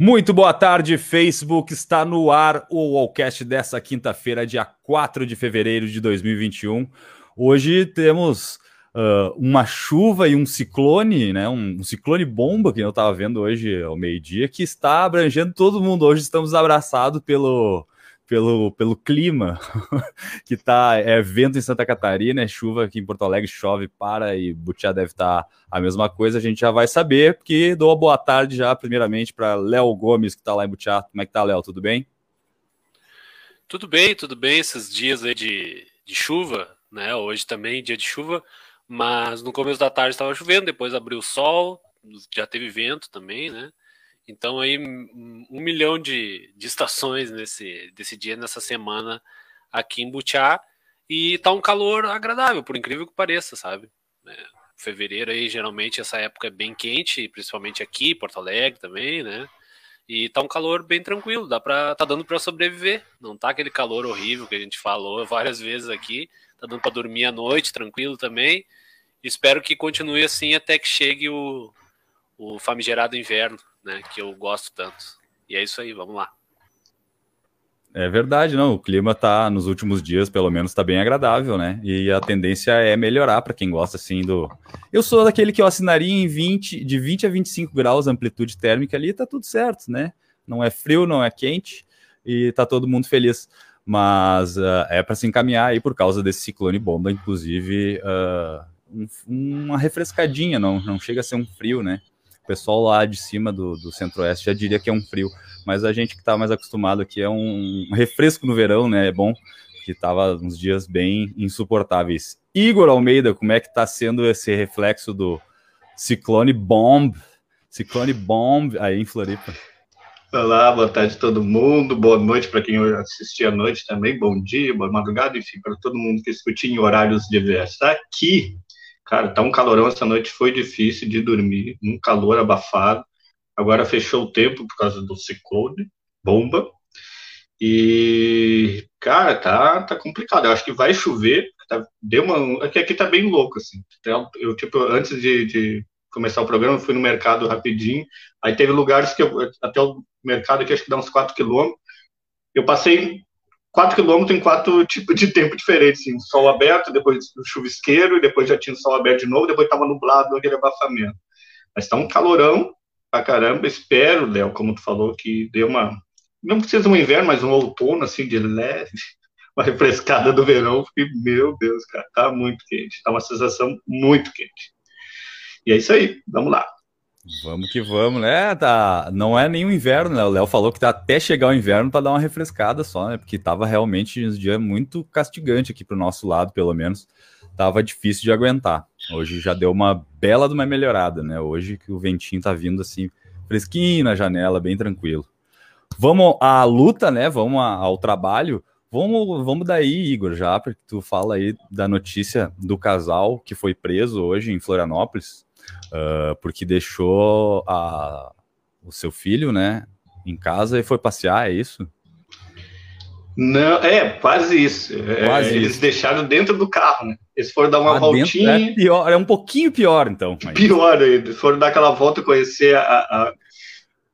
Muito boa tarde, Facebook. Está no ar o Wallcast dessa quinta-feira, dia 4 de fevereiro de 2021. Hoje temos uh, uma chuva e um ciclone, né? Um, um ciclone bomba que eu estava vendo hoje ao meio-dia, que está abrangendo todo mundo. Hoje estamos abraçados pelo pelo, pelo clima que tá é vento em Santa Catarina, é chuva aqui em Porto Alegre, chove para e Butiá deve estar tá a mesma coisa, a gente já vai saber, porque dou uma boa tarde já primeiramente para Léo Gomes que está lá em Butiá. Como é que tá, Léo? Tudo bem? Tudo bem, tudo bem esses dias aí de, de chuva, né? Hoje também dia de chuva, mas no começo da tarde estava chovendo, depois abriu o sol, já teve vento também, né? Então aí um milhão de, de estações nesse desse dia, nessa semana aqui em Butiá e tá um calor agradável, por incrível que pareça, sabe? É, fevereiro aí geralmente essa época é bem quente, principalmente aqui, Porto Alegre também, né? E tá um calor bem tranquilo, dá para tá dando para sobreviver. Não tá aquele calor horrível que a gente falou várias vezes aqui. Tá dando para dormir à noite tranquilo também. Espero que continue assim até que chegue o, o famigerado inverno né? Que eu gosto tanto. E é isso aí, vamos lá. É verdade, não. O clima tá nos últimos dias, pelo menos, tá bem agradável, né? E a tendência é melhorar para quem gosta assim do. Eu sou daquele que eu assinaria em 20, de 20 a 25 graus amplitude térmica ali, tá tudo certo, né? Não é frio, não é quente e tá todo mundo feliz. Mas uh, é para se encaminhar aí por causa desse ciclone bomba, inclusive uh, um, uma refrescadinha, não, não chega a ser um frio, né? Pessoal lá de cima do, do centro-oeste já diria que é um frio, mas a gente que está mais acostumado aqui é um refresco no verão, né? É bom, que estava uns dias bem insuportáveis. Igor Almeida, como é que está sendo esse reflexo do Ciclone Bomb? Ciclone Bomb aí em Floripa. Olá, boa tarde a todo mundo, boa noite para quem assistiu à noite também, bom dia, boa madrugada, enfim, para todo mundo que escutou em horários diversos. Aqui Cara, tá um calorão essa noite, foi difícil de dormir, um calor abafado. Agora fechou o tempo por causa do ciclone, bomba. E, cara, tá, tá complicado. Eu acho que vai chover. Tá, deu uma, aqui, aqui tá bem louco, assim. Eu, tipo, antes de, de começar o programa, fui no mercado rapidinho. Aí teve lugares que eu, até o mercado aqui, acho que dá uns 4 quilômetros. Eu passei 4 quilômetros em quatro tipos de tempo diferentes, assim, sol aberto, depois chuvisqueiro, e depois já tinha sol aberto de novo, depois estava nublado, aquele abafamento. Mas está um calorão pra caramba, espero, Léo, como tu falou, que deu uma, não precisa um inverno, mas um outono, assim, de leve, uma refrescada do verão, porque, meu Deus, cara, tá muito quente, tá uma sensação muito quente. E é isso aí, vamos lá. Vamos que vamos, né? Tá, não é o inverno, né? O Léo falou que tá até chegar o inverno para dar uma refrescada só, né? Porque tava realmente um dia muito castigante aqui pro nosso lado, pelo menos. Tava difícil de aguentar. Hoje já deu uma bela de uma melhorada, né? Hoje que o ventinho tá vindo assim, fresquinho na janela, bem tranquilo. Vamos à luta, né? Vamos ao trabalho. Vamos, vamos daí, Igor, já, porque tu fala aí da notícia do casal que foi preso hoje em Florianópolis uh, porque deixou a, o seu filho, né, em casa e foi passear, é isso? Não, é quase isso. É, quase eles isso. deixaram dentro do carro, né? Eles foram dar uma ah, voltinha. É, pior, é um pouquinho pior, então. Mas... Pior ainda. Foram dar aquela volta, conhecer a, a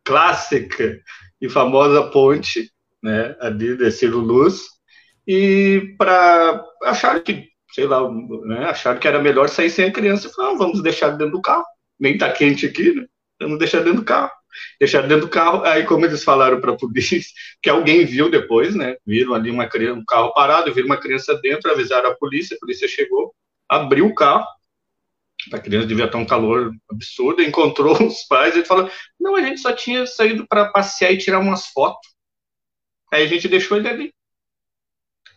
clássica e famosa ponte, né? Ali de Ciro Luz. E para achar que sei lá, né, acharam que era melhor sair sem a criança. Falaram, ah, vamos deixar dentro do carro. Nem tá quente aqui, né? Vamos deixar dentro do carro. Deixar dentro do carro. Aí, como eles falaram para a polícia, que alguém viu depois, né? Viram ali uma criança, um carro parado, viram uma criança dentro, avisaram a polícia, a polícia chegou, abriu o carro. A criança devia estar um calor absurdo, encontrou os pais e falou: Não, a gente só tinha saído para passear e tirar umas fotos. Aí a gente deixou ele ali.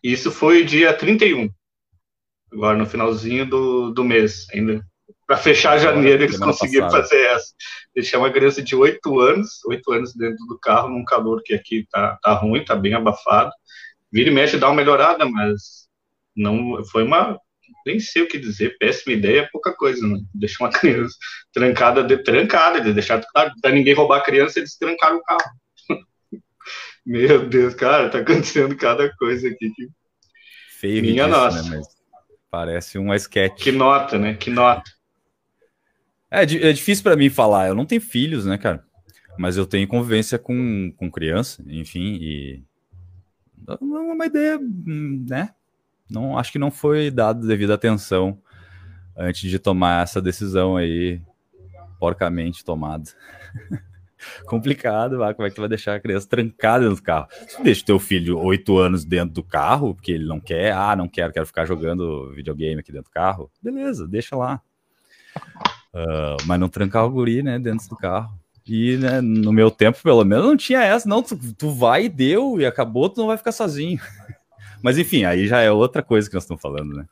Isso foi dia 31 agora no finalzinho do, do mês, ainda. Para fechar janeiro, eles conseguiram passada. fazer essa. Deixar uma criança de 8 anos, 8 anos dentro do carro, num calor que aqui tá, tá ruim, tá bem abafado. Vira e mexe, dá uma melhorada, mas não foi uma. Nem sei o que dizer, péssima ideia, é pouca coisa, né? Deixar uma criança trancada, de, trancada, eles deixaram, claro, para ninguém roubar a criança, eles trancaram o carro. Meu Deus, cara, tá acontecendo cada coisa aqui que. Feio Minha disso, nossa. Né? Mas Parece um sketch. Que nota, né? Que nota. É, é difícil para mim falar. Eu não tenho filhos, né, cara? Mas eu tenho convivência com, com criança, enfim, e. Não é uma ideia, né? Não, acho que não foi dado devida atenção antes de tomar essa decisão aí, porcamente tomada. complicado, como é que tu vai deixar a criança trancada do carro? Você deixa teu filho oito anos dentro do carro, porque ele não quer, ah, não quero, quero ficar jogando videogame aqui dentro do carro. Beleza, deixa lá. Uh, mas não trancar o guri, né, dentro do carro. E né, no meu tempo, pelo menos, não tinha essa, não. Tu, tu vai e deu, e acabou, tu não vai ficar sozinho. mas enfim, aí já é outra coisa que nós estamos falando, né?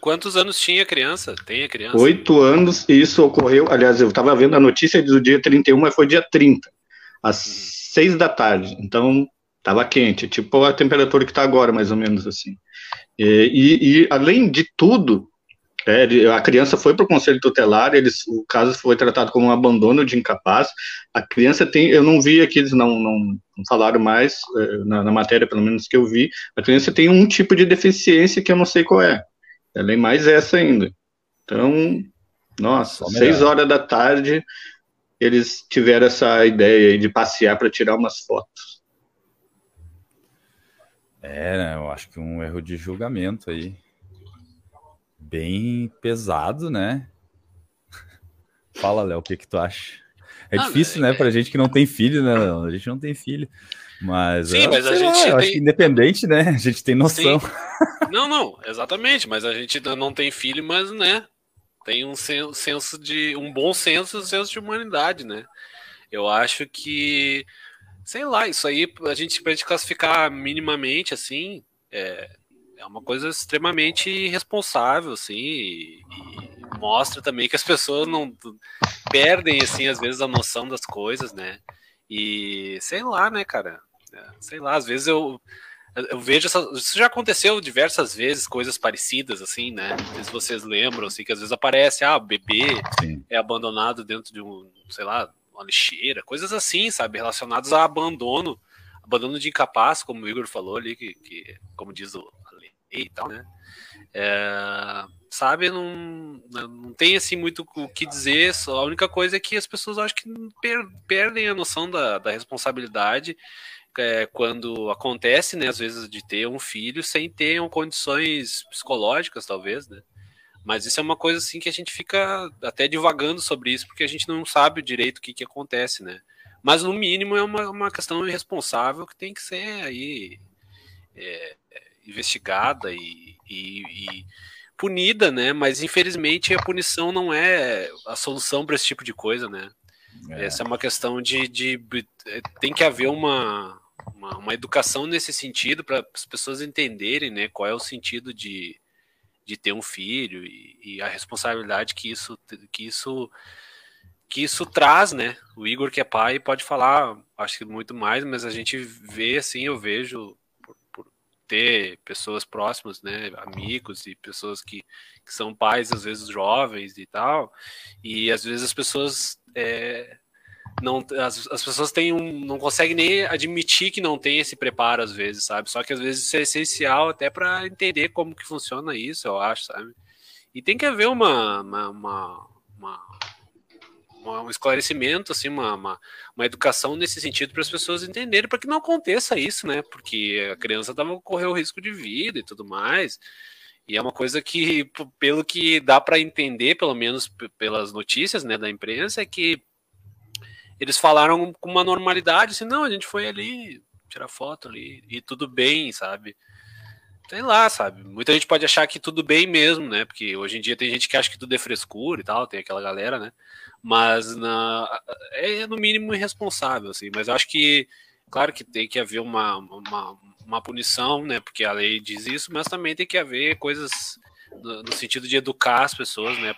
Quantos anos tinha a criança? Tem a criança? Oito anos, e isso ocorreu. Aliás, eu estava vendo a notícia do dia 31, mas foi dia 30, às hum. seis da tarde. Então, estava quente, tipo a temperatura que está agora, mais ou menos assim. E, e, e além de tudo, é, a criança foi para o conselho tutelar, eles, o caso foi tratado como um abandono de incapaz. A criança tem, eu não vi aqui, eles não, não, não falaram mais, é, na, na, matéria pelo menos que eu vi, a criança tem um tipo de deficiência que eu não sei qual é. Ela é mais essa ainda. Então, nossa, seis horas da tarde, eles tiveram essa ideia de passear para tirar umas fotos. É, né, eu acho que um erro de julgamento aí. Bem pesado, né? Fala, Léo, o que, que tu acha? É ah, difícil, né, é... pra gente que não tem filho, né? A gente não tem filho. Mas, Sim, mas a gente. Lá, tem... independente, né? A gente tem noção. Sim. Não, não, exatamente, mas a gente não tem filho, mas, né, tem um senso de. um bom senso, um senso de humanidade, né? Eu acho que. Sei lá, isso aí, a gente, pra gente classificar minimamente, assim, é, é uma coisa extremamente irresponsável, assim, e, e mostra também que as pessoas não perdem, assim, às vezes a noção das coisas, né? E sei lá, né, cara? É, sei lá, às vezes eu eu vejo essa, isso já aconteceu diversas vezes, coisas parecidas, assim, né? Não sei se vocês lembram, assim, que às vezes aparece, ah, o bebê Sim. é abandonado dentro de um, sei lá, uma lixeira, coisas assim, sabe? Relacionadas a abandono, abandono de incapaz, como o Igor falou ali, que, que como diz o, lei e tal, né? É, sabe, não, não tem assim muito o que dizer, só a única coisa é que as pessoas acho que per, perdem a noção da, da responsabilidade é, quando acontece, né, às vezes, de ter um filho sem ter um, condições psicológicas, talvez, né? Mas isso é uma coisa assim que a gente fica até divagando sobre isso, porque a gente não sabe direito o que, que acontece, né? Mas no mínimo é uma, uma questão irresponsável que tem que ser aí é, investigada e, e, e, punida, né? Mas infelizmente a punição não é a solução para esse tipo de coisa, né? É. Essa é uma questão de, de, de tem que haver uma uma, uma educação nesse sentido para as pessoas entenderem né, qual é o sentido de, de ter um filho e, e, a responsabilidade que isso, que isso que isso traz, né? O Igor que é pai pode falar, acho que muito mais, mas a gente vê assim, eu vejo por, por ter pessoas próximas, né, amigos e pessoas que, que são pais às vezes jovens e tal, e às vezes as pessoas é, não as, as pessoas têm um, não conseguem nem admitir que não tem esse preparo às vezes, sabe? Só que às vezes isso é essencial até para entender como que funciona isso, eu acho, sabe? E tem que haver uma, uma, uma, uma um esclarecimento, assim, uma, uma, uma educação nesse sentido para as pessoas entenderem, para que não aconteça isso, né? Porque a criança tava correu risco de vida e tudo mais. E é uma coisa que, pelo que dá para entender, pelo menos pelas notícias né, da imprensa, é que eles falaram com uma normalidade, assim, não, a gente foi ali tirar foto ali e tudo bem, sabe? Sei lá, sabe? Muita gente pode achar que tudo bem mesmo, né? Porque hoje em dia tem gente que acha que tudo é frescura e tal, tem aquela galera, né? Mas na, é no mínimo irresponsável, assim. Mas eu acho que, claro que tem que haver uma, uma, uma punição, né? Porque a lei diz isso, mas também tem que haver coisas no, no sentido de educar as pessoas, né?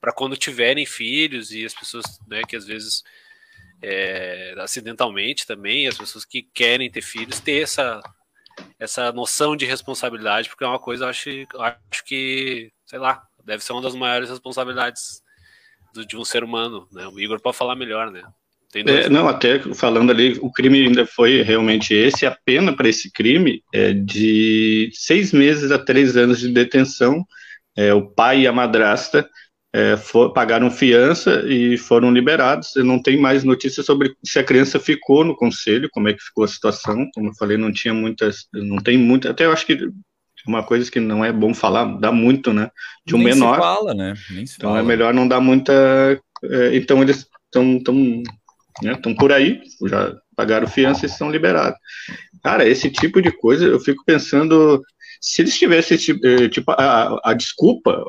Para quando tiverem filhos e as pessoas, né? Que às vezes é, acidentalmente também, as pessoas que querem ter filhos, ter essa, essa noção de responsabilidade, porque é uma coisa, acho, acho que, sei lá, deve ser uma das maiores responsabilidades do, de um ser humano, né? O Igor pode falar melhor, né? É, não, até falando ali, o crime ainda foi realmente esse, a pena para esse crime é de seis meses a três anos de detenção, é, o pai e a madrasta é, for, pagaram fiança e foram liberados. Eu não tem mais notícia sobre se a criança ficou no conselho, como é que ficou a situação. Como eu falei, não tinha muitas, não tem muito. Até eu acho que uma coisa que não é bom falar, dá muito, né? De um Nem menor. Se fala, né? Nem se então é fala. é melhor não dar muita. É, então eles estão tão, né, tão por aí, já pagaram fiança e estão liberados. Cara, esse tipo de coisa, eu fico pensando, se eles tivessem tipo, eh, tipo a, a desculpa,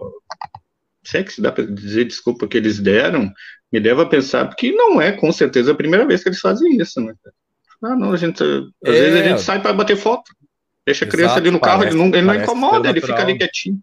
se é que se dá para dizer desculpa que eles deram, me leva a pensar, porque não é com certeza a primeira vez que eles fazem isso, né? Ah, não, a gente, às é, vezes a gente sai para bater foto, deixa a criança ali no carro, ele não, ele não incomoda, ele fica ali quietinho.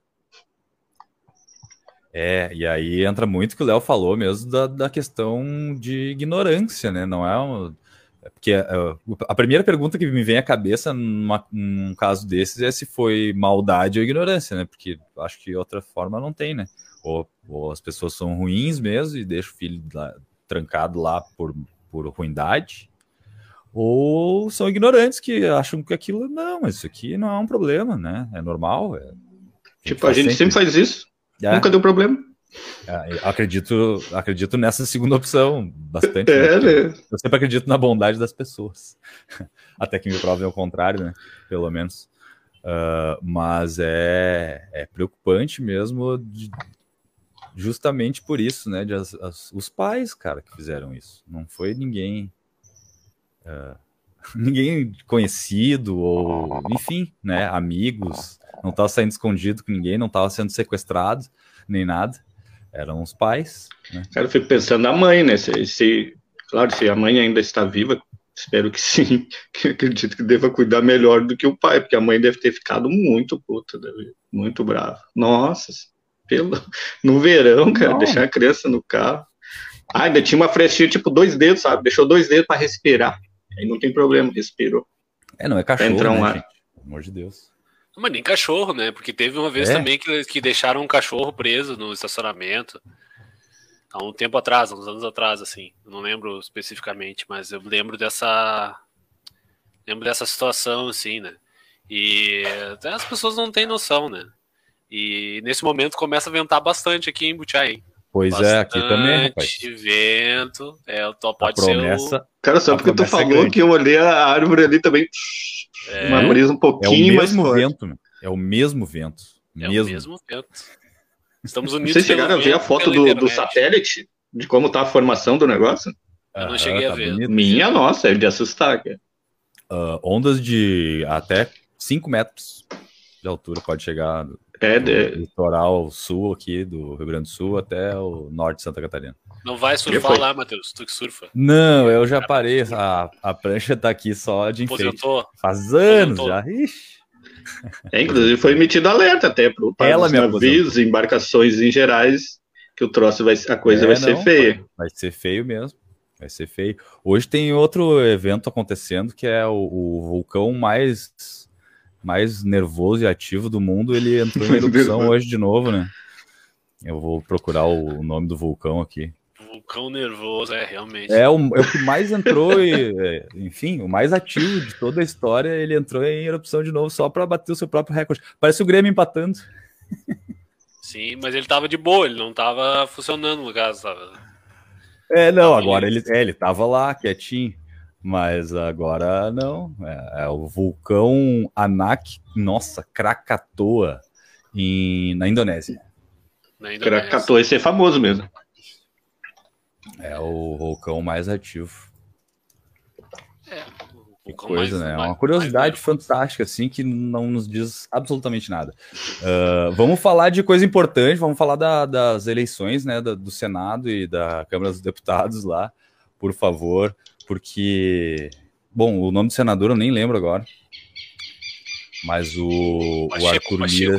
É, e aí entra muito o que o Léo falou mesmo da, da questão de ignorância, né? Não é um. É porque uh, a primeira pergunta que me vem à cabeça numa, num caso desses é se foi maldade ou ignorância, né? Porque acho que outra forma não tem, né? Ou, ou as pessoas são ruins mesmo e deixam o filho lá, trancado lá por, por ruindade, ou são ignorantes que acham que aquilo, não, isso aqui não é um problema, né? É normal. É, tipo, a gente sempre, sempre faz isso. É. Nunca deu problema. É, acredito, acredito nessa segunda opção bastante. É, né? né? Eu sempre acredito na bondade das pessoas. Até que me provem o contrário, né? Pelo menos. Uh, mas é, é preocupante mesmo, de, justamente por isso, né? De as, as, os pais, cara, que fizeram isso. Não foi ninguém. Uh, ninguém conhecido ou, enfim, né? Amigos. Não estava saindo escondido com ninguém, não estava sendo sequestrado nem nada eram os pais. Né? Cara, eu fico pensando na mãe, né? Se, se, claro, se a mãe ainda está viva, espero que sim, que acredito que deva cuidar melhor do que o pai, porque a mãe deve ter ficado muito puta, muito brava. Nossa, pelo, no verão, cara, Não. deixar a criança no carro. Ah, ainda tinha uma frechinha, tipo dois dedos, sabe? Deixou dois dedos para respirar. Aí não tem problema, respirou. É, não é cachorro, Entra um né, ar. Gente? Pelo amor de Deus. Mas nem cachorro, né? Porque teve uma vez é? também que, que deixaram um cachorro preso no estacionamento. Há um tempo atrás, uns anos atrás, assim. Eu não lembro especificamente, mas eu lembro dessa. Lembro dessa situação, assim, né? E as pessoas não têm noção, né? E nesse momento começa a ventar bastante aqui em Butiaí. Pois bastante é, aqui também, rapaz. vento. É, pode a promessa, ser o... Cara, só porque tu é falou é que eu olhei a árvore ali também. É, uma brisa um pouquinho é o mesmo mais vento, forte. É o mesmo vento. É mesmo. o mesmo vento. Estamos unidos. Vocês chegaram a ver a foto do, do, satélite? De como tá a formação do negócio? Eu não cheguei ah, tá a ver. Bonito. Minha nossa, é de assustar, cara. Uh, ondas de até 5 metros de altura pode chegar do, é de... do litoral sul aqui do Rio Grande do Sul até o norte de Santa Catarina. Não vai surfar lá, Matheus, tu que surfa. Não, eu já parei, a, a prancha tá aqui só de enfeite. Faz anos já. Ixi. É, inclusive foi emitido alerta até para os navios, embarcações em gerais, que o troço vai, a coisa é, vai não, ser feia. Vai ser feio mesmo. Vai ser feio. Hoje tem outro evento acontecendo que é o, o vulcão mais mais nervoso e ativo do mundo. Ele entrou em erupção hoje de novo, né? Eu vou procurar o nome do vulcão aqui vulcão nervoso, é, realmente. É o, é o que mais entrou, e, é, enfim, o mais ativo de toda a história. Ele entrou em erupção de novo só para bater o seu próprio recorde. Parece o Grêmio empatando. Sim, mas ele tava de boa, ele não tava funcionando no caso. Tava... É, não, agora ele, é, ele tava lá, quietinho. Mas agora não. É, é o vulcão Anak, nossa, Krakatoa, em, na Indonésia. Na Indonésia. Krakatoa, esse é famoso mesmo. É o vulcão mais ativo. É. Que coisa, mais, né? É uma curiosidade mais fantástica, assim, que não nos diz absolutamente nada. Uh, vamos falar de coisa importante, vamos falar da, das eleições, né, da, do Senado e da Câmara dos Deputados lá, por favor, porque, bom, o nome do senador eu nem lembro agora, mas o, Pacheco, o Arthur Lira...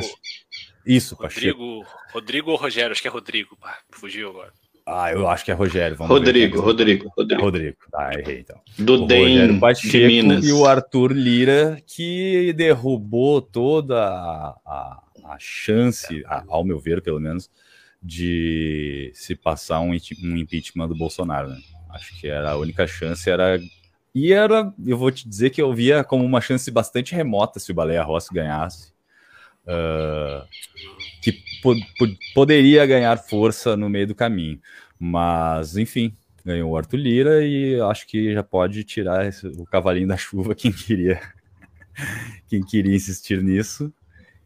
Isso, Rodrigo, Pacheco. Rodrigo ou Rogério? Acho que é Rodrigo, pá, fugiu agora. Ah, eu acho que é Rogério. Vamos Rodrigo, ver, Rodrigo, Rodrigo. Rodrigo. Ah, errei então. Do o DEM de Minas. E o Arthur Lira, que derrubou toda a, a, a chance, a, ao meu ver, pelo menos, de se passar um, um impeachment do Bolsonaro. Né? Acho que era a única chance, era. E era, eu vou te dizer que eu via como uma chance bastante remota se o Baleia Rossi ganhasse. Uh, que po poderia ganhar força no meio do caminho. Mas, enfim, ganhou o Arthur Lira e acho que já pode tirar esse, o cavalinho da chuva quem queria quem queria insistir nisso.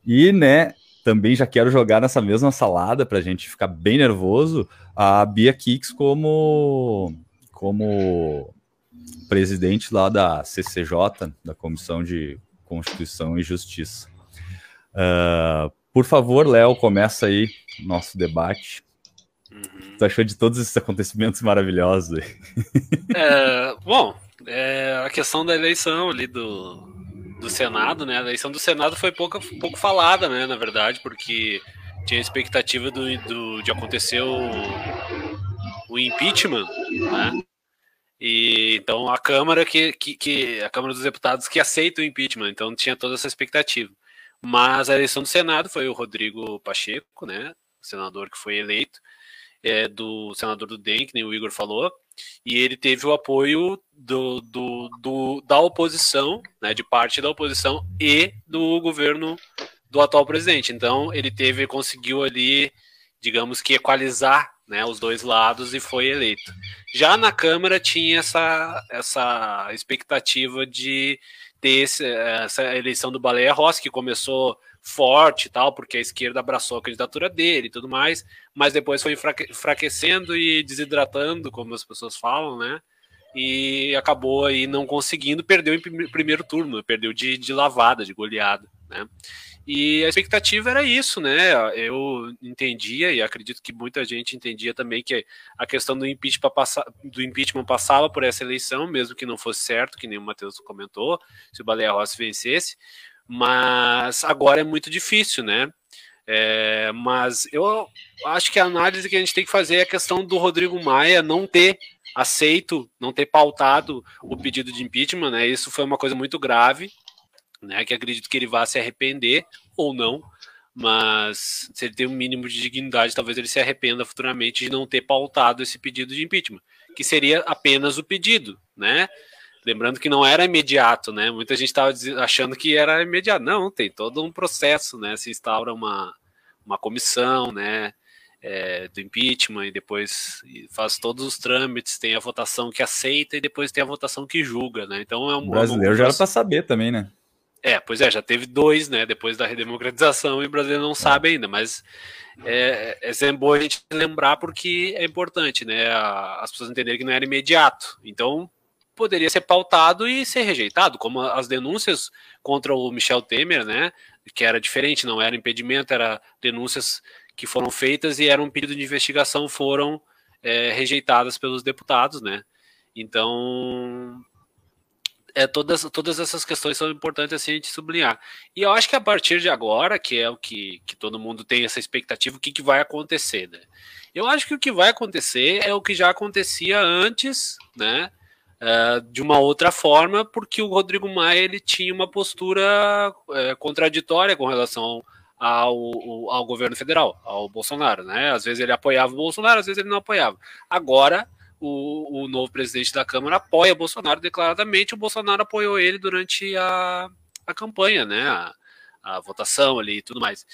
E, né, também já quero jogar nessa mesma salada para a gente ficar bem nervoso a Bia Kicks como como presidente lá da CCJ, da Comissão de Constituição e Justiça. Uh, por favor, Léo, começa aí nosso debate. Uhum. Tu achou de todos esses acontecimentos maravilhosos? É, bom, é, a questão da eleição ali do, do Senado, né? A eleição do Senado foi pouco, pouco falada, né? Na verdade, porque tinha a expectativa do, do, de acontecer o, o impeachment, né? E então a Câmara que, que, que, a Câmara dos Deputados que aceita o impeachment, então tinha toda essa expectativa. Mas a eleição do Senado foi o Rodrigo Pacheco, né, senador que foi eleito, é, do senador do DEM, que nem o Igor falou, e ele teve o apoio do, do, do, da oposição, né, de parte da oposição e do governo do atual presidente. Então ele teve, conseguiu ali, digamos que equalizar né, os dois lados e foi eleito. Já na Câmara tinha essa, essa expectativa de ter esse, essa eleição do Baleia Rossi, que começou forte e tal, porque a esquerda abraçou a candidatura dele e tudo mais, mas depois foi enfraquecendo e desidratando, como as pessoas falam, né? E acabou aí não conseguindo, perdeu em primeiro turno, perdeu de, de lavada, de goleada, né? E a expectativa era isso, né? Eu entendia e acredito que muita gente entendia também que a questão do impeachment, passa, do impeachment passava por essa eleição, mesmo que não fosse certo, que nem o Matheus comentou, se o Baleia Rossi vencesse. Mas agora é muito difícil, né? É, mas eu acho que a análise que a gente tem que fazer é a questão do Rodrigo Maia não ter aceito, não ter pautado o pedido de impeachment, né? Isso foi uma coisa muito grave né? Que acredito que ele vá se arrepender ou não, mas se ele tem um mínimo de dignidade, talvez ele se arrependa futuramente de não ter pautado esse pedido de impeachment, que seria apenas o pedido, né? Lembrando que não era imediato, né? Muita gente estava achando que era imediato. Não, tem todo um processo, né? Se instaura uma, uma comissão, né? É, do impeachment e depois faz todos os trâmites, tem a votação que aceita e depois tem a votação que julga, né? Então é um. O brasileiro é um... já era para saber também, né? É, pois é, já teve dois, né? Depois da redemocratização e o brasileiro não sabe ainda, mas é, é sempre bom a gente lembrar porque é importante, né? As pessoas entenderem que não era imediato. Então, poderia ser pautado e ser rejeitado, como as denúncias contra o Michel Temer, né? Que era diferente, não era impedimento, era denúncias que foram feitas e era um pedido de investigação foram é, rejeitadas pelos deputados, né? Então, é, todas, todas essas questões são importantes assim, a gente sublinhar. E eu acho que a partir de agora, que é o que, que todo mundo tem essa expectativa, o que, que vai acontecer, né? Eu acho que o que vai acontecer é o que já acontecia antes, né? Uh, de uma outra forma, porque o Rodrigo Maia ele tinha uma postura uh, contraditória com relação ao, ao, governo federal, ao Bolsonaro, né? Às vezes ele apoiava o Bolsonaro, às vezes ele não apoiava. Agora o, o novo presidente da Câmara apoia Bolsonaro declaradamente, o Bolsonaro apoiou ele durante a, a campanha, né? A, a votação ali e tudo mais.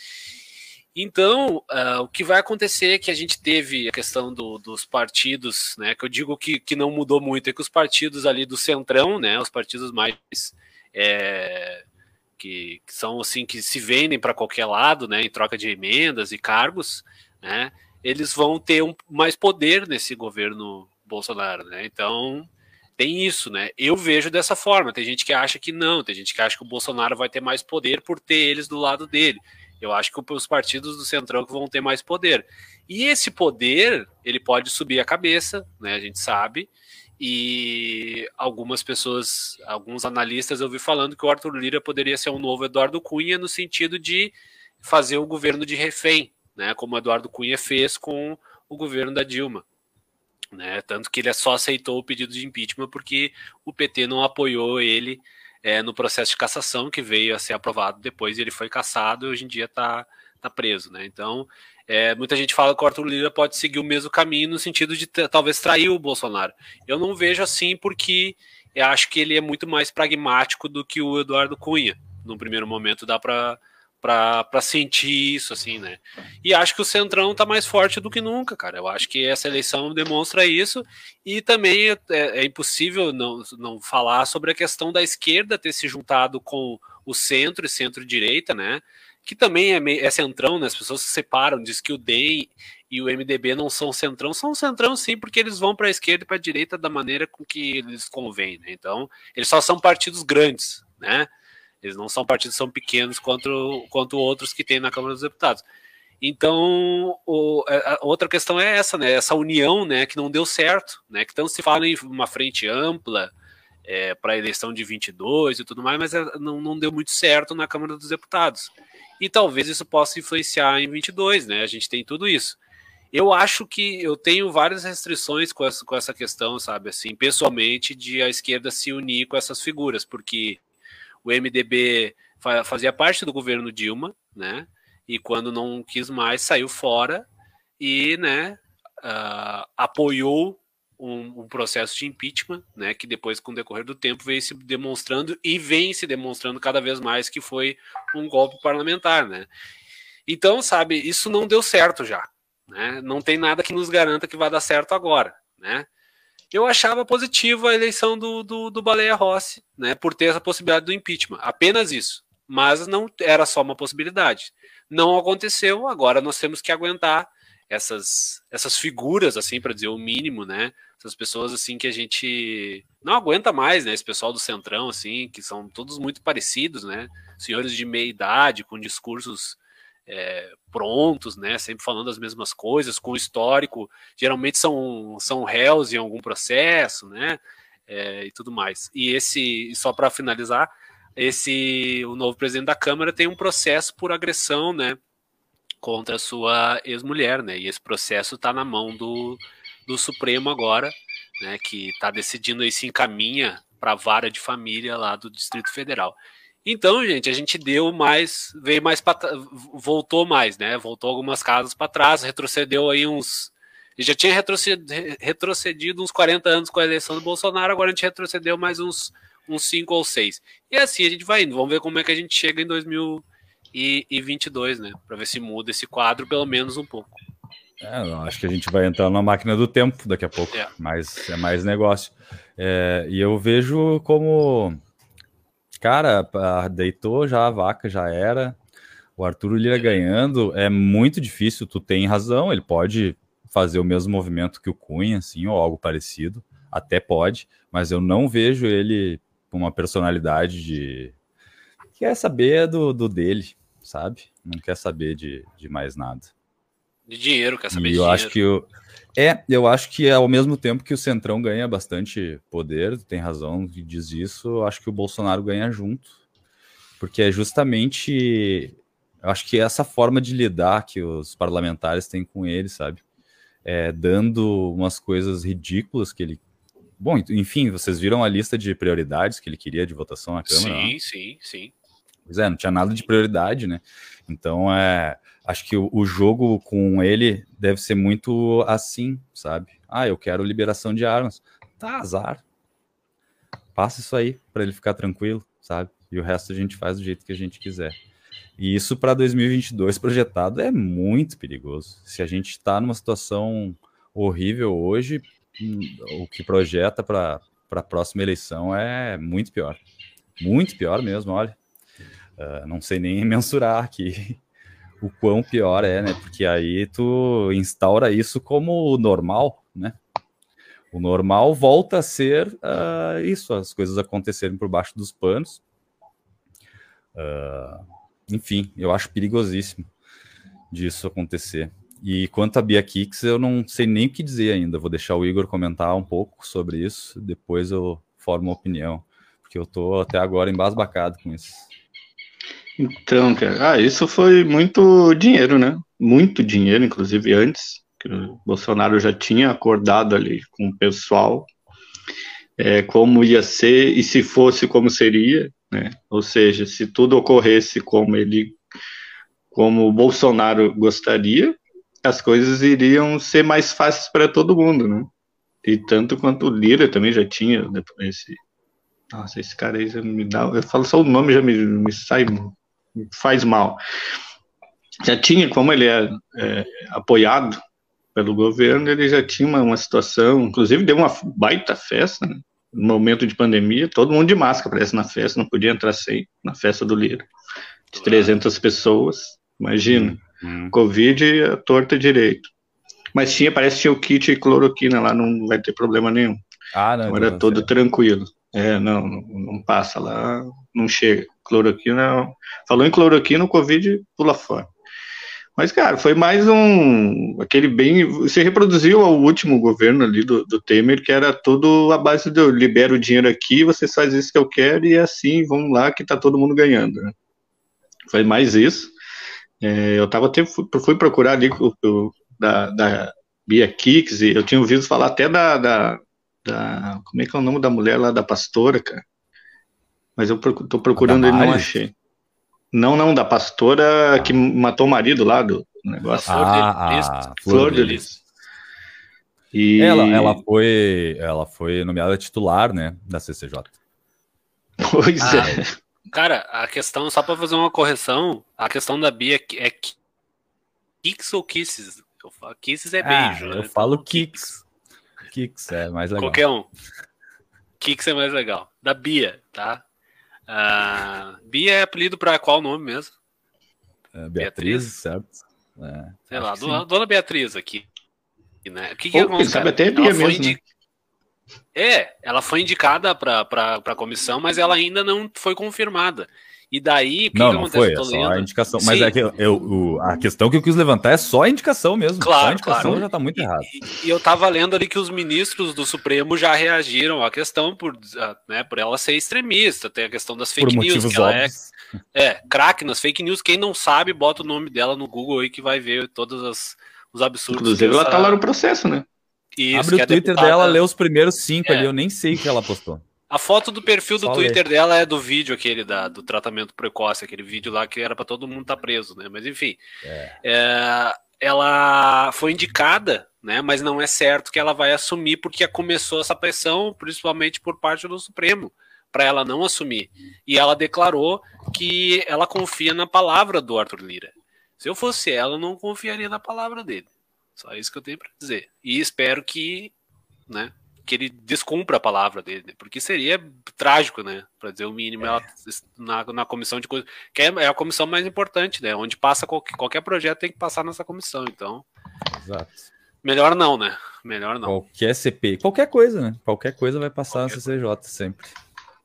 Então, uh, o que vai acontecer é que a gente teve a questão do, dos partidos, né? Que eu digo que, que não mudou muito, é que os partidos ali do centrão, né? Os partidos mais é, que, que, são assim que se vendem para qualquer lado, né? Em troca de emendas e cargos, né? Eles vão ter um, mais poder nesse governo Bolsonaro, né? Então tem isso, né? Eu vejo dessa forma. Tem gente que acha que não, tem gente que acha que o Bolsonaro vai ter mais poder por ter eles do lado dele. Eu acho que os partidos do Centrão vão ter mais poder. E esse poder, ele pode subir a cabeça, né? A gente sabe. E algumas pessoas, alguns analistas eu vi falando que o Arthur Lira poderia ser um novo Eduardo Cunha no sentido de fazer o governo de refém, né? Como o Eduardo Cunha fez com o governo da Dilma. Né? Tanto que ele só aceitou o pedido de impeachment porque o PT não apoiou ele é, no processo de cassação que veio a ser aprovado depois ele foi cassado e hoje em dia está tá preso. Né? Então, é, muita gente fala que o Arthur Lira pode seguir o mesmo caminho no sentido de talvez trair o Bolsonaro. Eu não vejo assim porque eu acho que ele é muito mais pragmático do que o Eduardo Cunha. No primeiro momento dá para para sentir isso, assim, né? E acho que o Centrão tá mais forte do que nunca, cara. Eu acho que essa eleição demonstra isso. E também é, é impossível não, não falar sobre a questão da esquerda ter se juntado com o centro e centro-direita, né? Que também é, meio, é centrão, né? As pessoas se separam, diz que o DEM e o MDB não são centrão, são centrão sim, porque eles vão para a esquerda e para a direita da maneira com que eles convém, né? Então, eles só são partidos grandes, né? Eles não são partidos são pequenos quanto, quanto outros que tem na Câmara dos Deputados. Então, o, a outra questão é essa, né? Essa união, né, que não deu certo, né? Que tanto se fala em uma frente ampla é, para a eleição de 22 e tudo mais, mas é, não, não deu muito certo na Câmara dos Deputados. E talvez isso possa influenciar em 22, né? A gente tem tudo isso. Eu acho que eu tenho várias restrições com essa, com essa questão, sabe? Assim, pessoalmente, de a esquerda se unir com essas figuras, porque o MDB fazia parte do governo Dilma, né? E quando não quis mais, saiu fora e, né, uh, apoiou um, um, processo de impeachment, né? Que depois, com o decorrer do tempo, veio se demonstrando e vem se demonstrando cada vez mais que foi um golpe parlamentar, né? Então, sabe, isso não deu certo já, né? Não tem nada que nos garanta que vai dar certo agora, né? Eu achava positiva a eleição do, do, do Baleia Rossi, né, por ter essa possibilidade do impeachment. Apenas isso. Mas não era só uma possibilidade. Não aconteceu, agora nós temos que aguentar essas, essas figuras, assim, para dizer o mínimo, né? Essas pessoas, assim, que a gente não aguenta mais, né? Esse pessoal do Centrão, assim, que são todos muito parecidos, né? Senhores de meia idade, com discursos é, prontos, né? Sempre falando as mesmas coisas, com histórico. Geralmente são, são réus em algum processo, né? É, e tudo mais. E esse, só para finalizar, esse o novo presidente da Câmara tem um processo por agressão, né? Contra a sua ex-mulher, né? E esse processo está na mão do, do Supremo agora, né? Que está decidindo aí se encaminha para a vara de família lá do Distrito Federal. Então, gente, a gente deu mais, veio mais para voltou mais, né? Voltou algumas casas para trás, retrocedeu aí uns. Já tinha retrocedido, retrocedido uns 40 anos com a eleição do Bolsonaro, agora a gente retrocedeu mais uns, uns 5 ou 6. E assim a gente vai indo. Vamos ver como é que a gente chega em 2022, né? Para ver se muda esse quadro pelo menos um pouco. É, acho que a gente vai entrar na máquina do tempo daqui a pouco, é. mas é mais negócio. É, e eu vejo como cara, deitou já a vaca, já era. O Arthur Lira ganhando é muito difícil, tu tem razão, ele pode fazer o mesmo movimento que o Cunha, assim, ou algo parecido, até pode, mas eu não vejo ele com uma personalidade de. Quer saber do, do dele, sabe? Não quer saber de, de mais nada. De dinheiro, quer saber e de eu dinheiro. acho que o, é, eu acho que ao mesmo tempo que o Centrão ganha bastante poder, tem razão que diz isso, eu acho que o Bolsonaro ganha junto. Porque é justamente. Eu acho que é essa forma de lidar que os parlamentares têm com ele, sabe? É, dando umas coisas ridículas que ele. Bom, enfim, vocês viram a lista de prioridades que ele queria de votação na Câmara? Sim, não? sim, sim. Pois é, não tinha nada de prioridade, né? Então, é, acho que o, o, jogo com ele deve ser muito assim, sabe? Ah, eu quero liberação de armas. Tá, azar. Passa isso aí para ele ficar tranquilo, sabe? E o resto a gente faz do jeito que a gente quiser. E isso para 2022 projetado é muito perigoso. Se a gente está numa situação horrível hoje, hum, o que projeta para a próxima eleição é muito pior. Muito pior mesmo, olha. Uh, não sei nem mensurar aqui o quão pior é, né? Porque aí tu instaura isso como normal, né? O normal volta a ser uh, isso, as coisas acontecerem por baixo dos panos. Uh, enfim, eu acho perigosíssimo disso acontecer. E quanto a Bia Kicks, eu não sei nem o que dizer ainda. Vou deixar o Igor comentar um pouco sobre isso, depois eu formo uma opinião, porque eu tô até agora embasbacado com isso. Então, cara, ah, isso foi muito dinheiro, né? Muito dinheiro, inclusive antes, que o Bolsonaro já tinha acordado ali com o pessoal é, como ia ser e se fosse como seria, né? Ou seja, se tudo ocorresse como ele, como o Bolsonaro gostaria, as coisas iriam ser mais fáceis para todo mundo, né? E tanto quanto o Lira também já tinha esse. Nossa, esse cara aí já me dá. Eu falo só o nome já me, me sai faz mal. Já tinha, como ele é, é apoiado pelo governo, ele já tinha uma, uma, situação, inclusive deu uma baita festa, né? no momento de pandemia, todo mundo de máscara, parece, na festa, não podia entrar sem, na festa do Lira. De 300 pessoas, imagina. Uhum. Covid, a torta direito. Mas tinha, parece que tinha o kit e cloroquina lá, não vai ter problema nenhum. Ah, não. Então era todo certo. tranquilo. É, não, não, não, passa lá, não chega. Cloroquina, falou em cloroquina, o Covid pula fora. Mas, cara, foi mais um. aquele bem. Você reproduziu o último governo ali do, do Temer, que era tudo a base do libero o dinheiro aqui, você faz isso que eu quero e assim, vamos lá, que tá todo mundo ganhando. Né? Foi mais isso. É, eu tava até, fui procurar ali o, o da, da Bia Kicks, e eu tinha ouvido falar até da, da, da, Como é que é o nome da mulher lá, da pastora, cara? Mas eu tô procurando e não achei. Não, não, da pastora ah. que matou o marido lá do negócio. Ah, ah Flor de Lis. E... Ela, ela, foi, ela foi nomeada titular, né, da CCJ. Pois ah, é. Cara, a questão, só para fazer uma correção, a questão da Bia é Kicks ou Kisses? Eu falo, kisses é ah, beijo. Ah, eu né? falo então, kicks. Kicks é mais legal. Qualquer um. Kicks é mais legal. Da Bia, tá? Uh, Bia é apelido para qual nome mesmo? É, Beatriz, Beatriz, certo? É, Sei lá, dona, dona, Beatriz aqui. Né? O que, que Pô, acontece? Sabe até Bia mesmo. Indi... Né? É, ela foi indicada para a comissão, mas ela ainda não foi confirmada. E daí, o que, não, que acontece? Não, foi, é só a indicação. Sim. Mas é que eu, o, a questão que eu quis levantar é só a indicação mesmo. Claro, só a indicação claro. já está muito errado. E, e, eu estava lendo ali que os ministros do Supremo já reagiram à questão por, ah, né, por ela ser extremista. Tem a questão das fake por news, que ela é, é craque nas fake news. Quem não sabe, bota o nome dela no Google aí que vai ver todos as, os absurdos. Inclusive, ela está lá no processo, né? Isso, Abre o é Twitter deputada... dela, lê os primeiros cinco é. ali, eu nem sei o que ela postou. A foto do perfil do Só Twitter ler. dela é do vídeo aquele da, do tratamento precoce, aquele vídeo lá que era para todo mundo estar tá preso, né? Mas enfim, é. É, ela foi indicada, né? Mas não é certo que ela vai assumir porque começou essa pressão, principalmente por parte do Supremo, para ela não assumir. E ela declarou que ela confia na palavra do Arthur Lira. Se eu fosse ela, eu não confiaria na palavra dele. Só isso que eu tenho para dizer. E espero que, né? Que ele descumpra a palavra dele, porque seria trágico, né? Para dizer o mínimo, é. ela, na, na comissão de coisas, que é, é, a comissão mais importante, né? Onde passa qualquer, qualquer projeto tem que passar nessa comissão, então. Exato. Melhor não, né? Melhor não. Qualquer CP, qualquer coisa, né? Qualquer coisa vai passar qualquer na CCJ coisa. sempre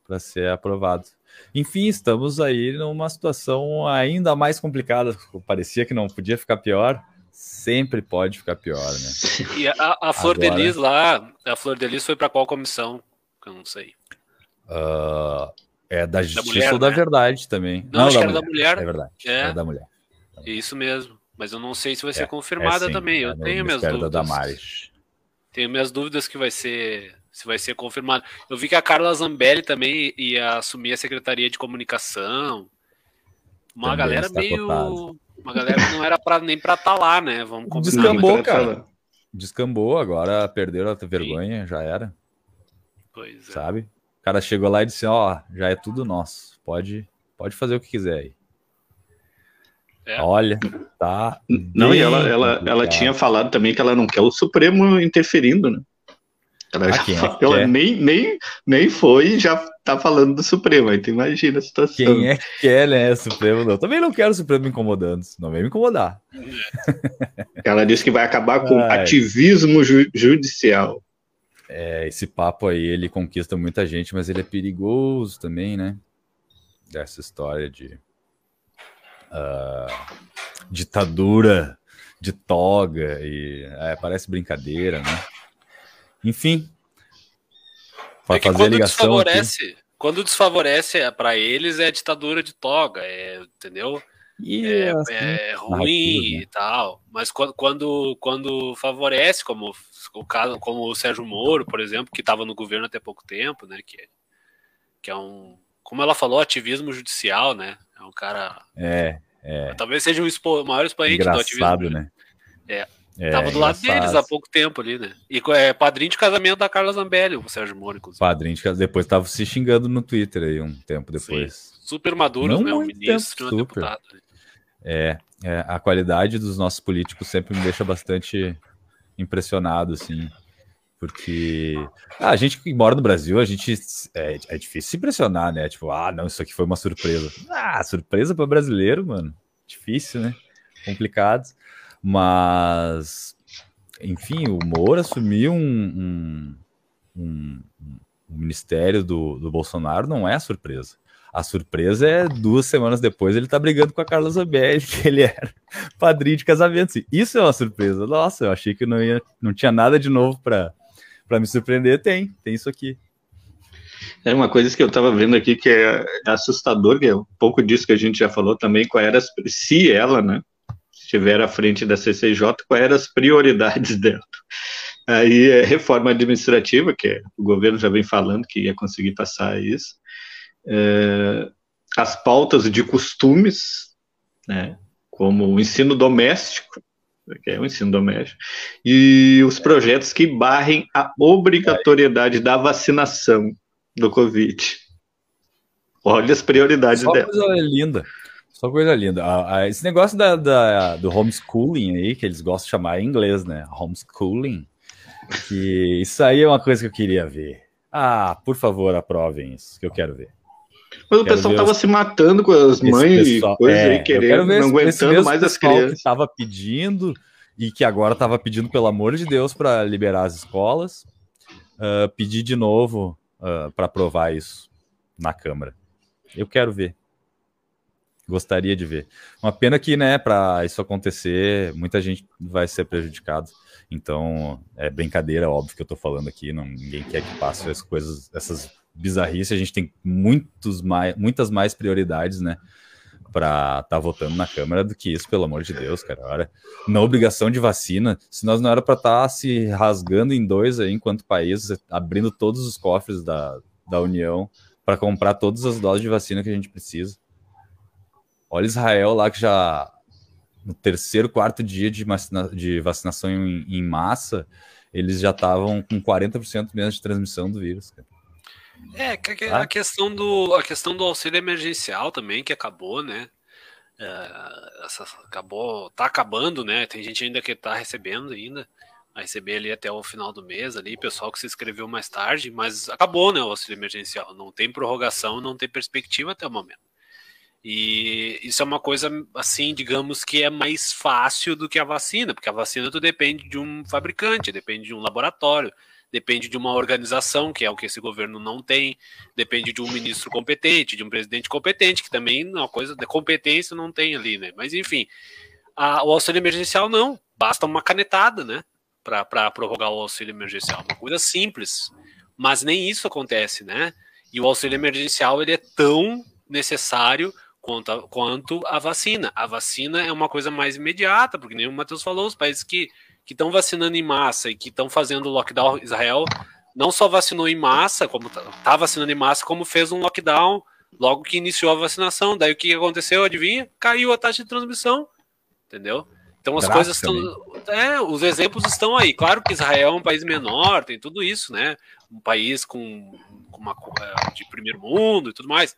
para ser aprovado. Enfim, estamos aí numa situação ainda mais complicada. Parecia que não podia ficar pior sempre pode ficar pior, né? E a, a Flor Agora... de Lis lá, a Flor de Lis foi para qual comissão? Eu não sei. Uh, é da Justiça da mulher, ou da né? Verdade também. Não, não acho da, que mulher. da mulher. É verdade. É, é da mulher. Isso mesmo. Mas eu não sei se vai ser é, confirmada é também. Eu é tenho minhas dúvidas. Da Damares. Tenho minhas dúvidas que vai ser se vai ser confirmado. Eu vi que a Carla Zambelli também ia assumir a Secretaria de Comunicação. Uma também galera meio cotado. Uma galera que não era pra, nem pra estar tá lá, né? Vamos combinar. Descambou, cara. Descambou, agora perderam a vergonha, Sim. já era. Pois é. Sabe? O cara chegou lá e disse: Ó, oh, já é tudo nosso. Pode, pode fazer o que quiser aí. É. Olha, tá. Não, e ela, ela, ela tinha falado também que ela não quer o Supremo interferindo, né? Ela, já, é ela nem, nem, nem foi e já tá falando do Supremo, aí tu imagina a situação. Quem é que quer, né, Supremo? Não, também não quero o Supremo me incomodando, não vem me incomodar. Ela disse que vai acabar com Ai. ativismo ju judicial. É, esse papo aí, ele conquista muita gente, mas ele é perigoso também, né? Dessa história de uh, ditadura de toga e é, parece brincadeira, né? Enfim. Vai é fazer a ligação. Desfavorece, aqui. Quando desfavorece para eles é ditadura de toga, é, entendeu? é, assim, é ruim né? e tal. Mas quando, quando, quando favorece, como o caso, como o Sérgio Moro, por exemplo, que estava no governo até pouco tempo, né? Que, que é um, como ela falou, ativismo judicial, né? É um cara. É, é. Talvez seja o expo, maior expoente Engraçado, do ativismo. né? É. É, Tava do lado deles há pouco tempo ali, né? E é padrinho de casamento da Carla Zambelli, o Sérgio Mônico. Padrinho de casamento. Depois tava se xingando no Twitter aí um tempo depois. Sim. Super maduro, né? Um ministro, tempo, um deputado. É, é, a qualidade dos nossos políticos sempre me deixa bastante impressionado, assim. Porque ah, a gente que mora no Brasil, a gente é, é, difícil se impressionar, né? Tipo, ah, não, isso aqui foi uma surpresa. Ah, surpresa para brasileiro, mano. Difícil, né? Complicado. Mas, enfim, o Moura assumiu um, um, um, um ministério do, do Bolsonaro não é surpresa. A surpresa é duas semanas depois ele tá brigando com a Carla Zambelli, que ele era padrinho de casamento. Isso é uma surpresa. Nossa, eu achei que não, ia, não tinha nada de novo para me surpreender. Tem, tem isso aqui. É uma coisa que eu estava vendo aqui que é assustador, que é um pouco disso que a gente já falou também, qual era, se ela, né, estiver à frente da CCJ, quais eram as prioridades dela. Aí é reforma administrativa, que o governo já vem falando que ia conseguir passar isso, é, as pautas de costumes, né, como o ensino doméstico, que é o ensino doméstico, e os projetos que barrem a obrigatoriedade da vacinação do Covid. Olha as prioridades Só dela. Coisa linda. Só coisa linda. esse negócio da, da, do homeschooling aí, que eles gostam de chamar em inglês, né? Homeschooling. Que isso aí é uma coisa que eu queria ver. Ah, por favor, aprovem isso, que eu quero ver. Mas o pessoal tava os... se matando com as mães pessoal... e coisas é, aí, querendo, não aguentando mais as crianças. Que tava pedindo e que agora tava pedindo, pelo amor de Deus, para liberar as escolas, uh, pedir de novo uh, ah, para aprovar isso na Câmara. Eu quero ver. Gostaria de ver. Uma pena que, né, para isso acontecer, muita gente vai ser prejudicado. Então, é brincadeira, óbvio que eu estou falando aqui, não, ninguém quer que passe as coisas, essas bizarrices, a gente tem muitos mais, muitas mais prioridades, né, para estar tá votando na Câmara do que isso, pelo amor de Deus, cara. Olha, na obrigação de vacina, se nós não era para estar tá se rasgando em dois aí, enquanto país, abrindo todos os cofres da, da União para comprar todas as doses de vacina que a gente precisa. Olha Israel lá que já no terceiro, quarto dia de, vacina, de vacinação em, em, massa, eles já estavam com 40% menos de transmissão do vírus. Cara. É, a, a, questão do, a questão do auxílio emergencial também, que acabou, né? É, essa, acabou, tá acabando, né? Tem gente ainda que tá recebendo ainda, vai receber ali até o final do mês ali, pessoal que se inscreveu mais tarde, mas acabou, né, o auxílio emergencial. Não tem prorrogação, não tem perspectiva até o momento. E isso é uma coisa, assim, digamos que é mais fácil do que a vacina, porque a vacina tu depende de um fabricante, depende de um laboratório, depende de uma organização, que é o que esse governo não tem, depende de um ministro competente, de um presidente competente, que também é uma coisa de competência não tem ali, né? Mas enfim, a, o auxílio emergencial não, basta uma canetada, né? Para prorrogar o auxílio emergencial, uma coisa simples, mas nem isso acontece, né? E o auxílio emergencial ele é tão necessário quanto a, quanto a vacina. A vacina é uma coisa mais imediata, porque nem o Matheus falou, os países que estão vacinando em massa e que estão fazendo lockdown, Israel não só vacinou em massa, como está tá vacinando em massa, como fez um lockdown logo que iniciou a vacinação. Daí o que aconteceu? Adivinha? Caiu a taxa de transmissão. Entendeu? Então as coisas estão. É, os exemplos estão aí. Claro que Israel é um país menor, tem tudo isso, né? Um país com, com uma é, de primeiro mundo e tudo mais.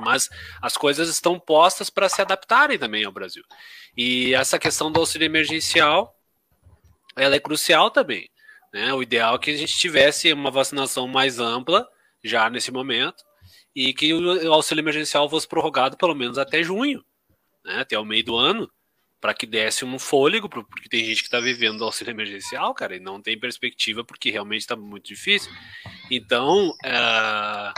Mas as coisas estão postas para se adaptarem também ao Brasil. E essa questão do auxílio emergencial, ela é crucial também. Né? O ideal é que a gente tivesse uma vacinação mais ampla já nesse momento e que o auxílio emergencial fosse prorrogado pelo menos até junho, né? até o meio do ano, para que desse um fôlego, porque tem gente que está vivendo do auxílio emergencial, cara, e não tem perspectiva porque realmente está muito difícil. Então, é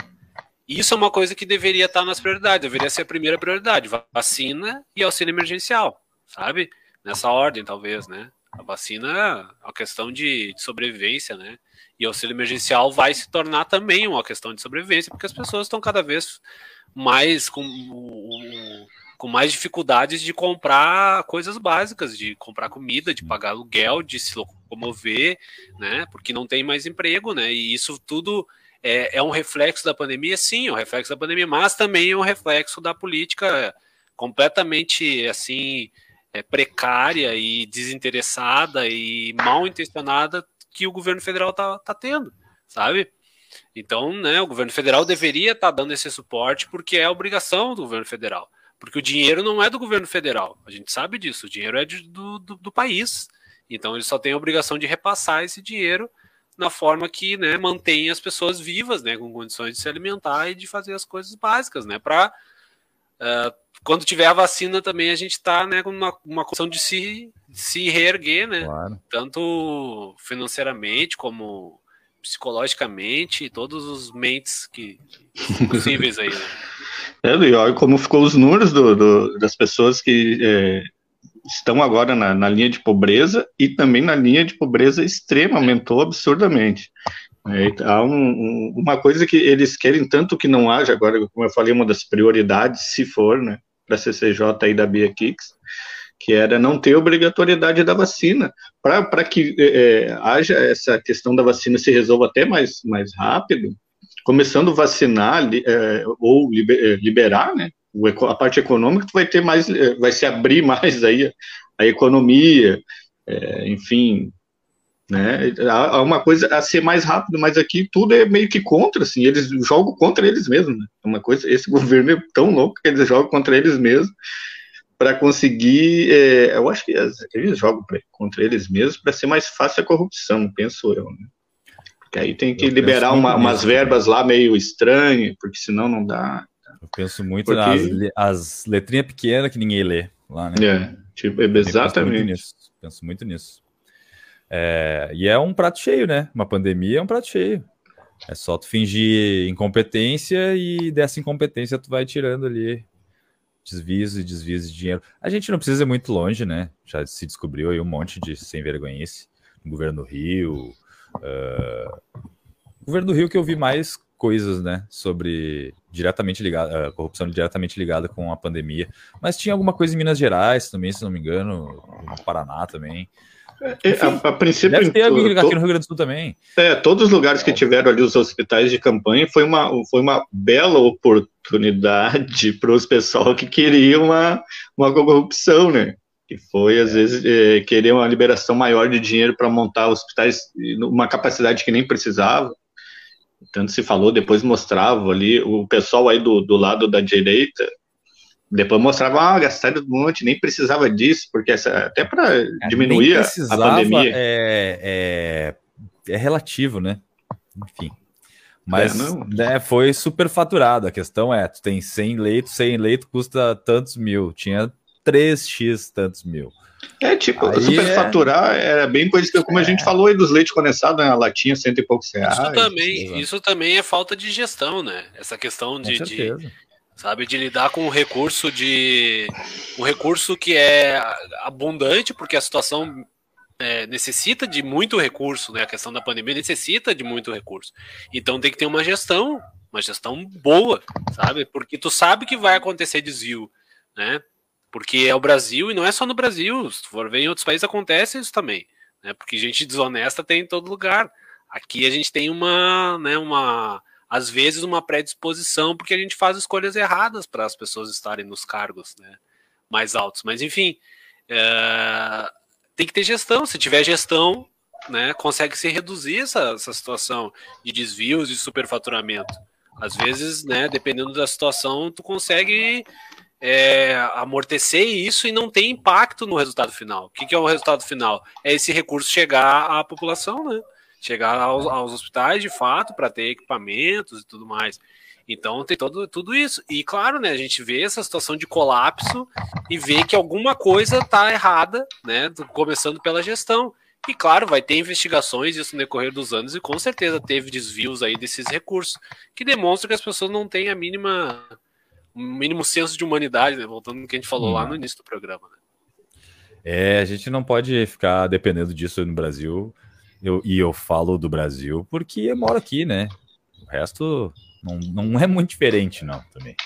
isso é uma coisa que deveria estar nas prioridades, deveria ser a primeira prioridade, vacina e auxílio emergencial, sabe? Nessa ordem, talvez, né? A vacina é uma questão de, de sobrevivência, né? E auxílio emergencial vai se tornar também uma questão de sobrevivência, porque as pessoas estão cada vez mais com, com mais dificuldades de comprar coisas básicas, de comprar comida, de pagar aluguel, de se locomover, né? Porque não tem mais emprego, né? E isso tudo é, é um reflexo da pandemia? Sim, é um reflexo da pandemia, mas também é um reflexo da política completamente assim é, precária e desinteressada e mal intencionada que o governo federal está tá tendo, sabe? Então, né, o governo federal deveria estar tá dando esse suporte porque é obrigação do governo federal. Porque o dinheiro não é do governo federal, a gente sabe disso, o dinheiro é de, do, do, do, país. Então, ele só tem a obrigação de repassar esse dinheiro na forma que né, mantém as pessoas vivas, né, com condições de se alimentar e de fazer as coisas básicas, né, para uh, ah, quando tiver a vacina também a gente está né, com uma, uma condição de se, de se reerguer, né, claro. tanto financeiramente como psicologicamente, todos os mentes que possíveis aí. Né? É, e olha como ficou os números do, do das pessoas que é, estão agora na, na, linha de pobreza e também na linha de pobreza extrema, aumentou absurdamente. É, há um, um, uma coisa que eles querem tanto que não haja, agora, como eu falei, uma das prioridades, se for, né, para a CCJ aí da Bia Kicks, que era não ter obrigatoriedade da vacina, para que é, é, haja essa questão da vacina se resolva até mais, mais rápido, começando a vacinar é, ou é, liberar, né, a parte econômica, tu vai ter mais, é, vai se abrir mais aí a economia, é, enfim, né, há uma coisa a ser mais rápido, mas aqui tudo é meio que contra, assim, eles jogam contra eles mesmos, né, uma coisa, esse governo é tão louco que eles jogam contra eles mesmos, para conseguir, é, eu acho que eles jogam contra eles mesmos para ser mais fácil a corrupção, penso eu, né? Porque aí tem que eu liberar uma, umas verbas lá meio estranhas, porque senão não dá. Eu penso muito porque... nas as letrinhas pequenas que ninguém lê lá, né? É, tipo, exatamente. Penso muito nisso. Penso muito nisso. É, e é um prato cheio, né? Uma pandemia é um prato cheio. É só tu fingir incompetência e dessa incompetência tu vai tirando ali desvios e desvios de dinheiro. A gente não precisa ir muito longe, né? Já se descobriu aí um monte de sem vergonhice no governo do Rio. Uh... governo do Rio que eu vi mais coisas, né, sobre diretamente ligada, corrupção diretamente ligada com a pandemia. Mas tinha alguma coisa em Minas Gerais também, se não me engano, no Paraná também. É, a, a, princípio. Deve ter aqui no Rio Grande do Sul também. É, todos os lugares que tiveram ali os hospitais de campanha foi uma, foi uma bela oportunidade para os pessoal que queriam uma, uma corrupção, né? Que foi, às é. vezes, é, querer uma liberação maior de dinheiro para montar hospitais, uma capacidade que nem precisava. Tanto se falou, depois mostrava ali, o pessoal aí do, do lado da direita depois mostrava, ah, gastaram um monte, nem precisava disso, porque essa, até para é, diminuir a, a pandemia. É, é, é, relativo, né? Enfim. Mas é, né, foi superfaturado. A questão é: tu tem 100 leitos, 100 leitos custa tantos mil. Tinha 3x tantos mil. É, tipo, aí superfaturar é... era bem coisa que, como a gente é. falou aí dos leites condensados, né, a latinha cento e poucos reais. Isso também, isso também é falta de gestão, né? Essa questão de, de, sabe? De lidar com um recurso de um recurso que é abundante, porque a situação é, necessita de muito recurso, né? A questão da pandemia necessita de muito recurso. Então tem que ter uma gestão, uma gestão boa, sabe? Porque tu sabe que vai acontecer desvio, né? Porque é o Brasil e não é só no Brasil. Se for ver em outros países acontece isso também, né? Porque gente desonesta tem em todo lugar. Aqui a gente tem uma, né, uma às vezes uma predisposição, porque a gente faz escolhas erradas para as pessoas estarem nos cargos né, mais altos. Mas, enfim, é, tem que ter gestão. Se tiver gestão, né, consegue se reduzir essa, essa situação de desvios e superfaturamento. Às vezes, né, dependendo da situação, tu consegue é, amortecer isso e não tem impacto no resultado final. O que, que é o resultado final? É esse recurso chegar à população, né? chegar aos, aos hospitais de fato para ter equipamentos e tudo mais. Então tem todo, tudo isso. E claro, né, a gente vê essa situação de colapso e vê que alguma coisa está errada, né? Começando pela gestão. E claro, vai ter investigações isso no decorrer dos anos, e com certeza teve desvios aí desses recursos, que demonstra que as pessoas não têm a mínima, o mínimo senso de humanidade, né? Voltando no que a gente falou hum. lá no início do programa. Né? É, a gente não pode ficar dependendo disso no Brasil. Eu, e eu falo do Brasil porque eu moro aqui, né? O resto não, não é muito diferente, não, também.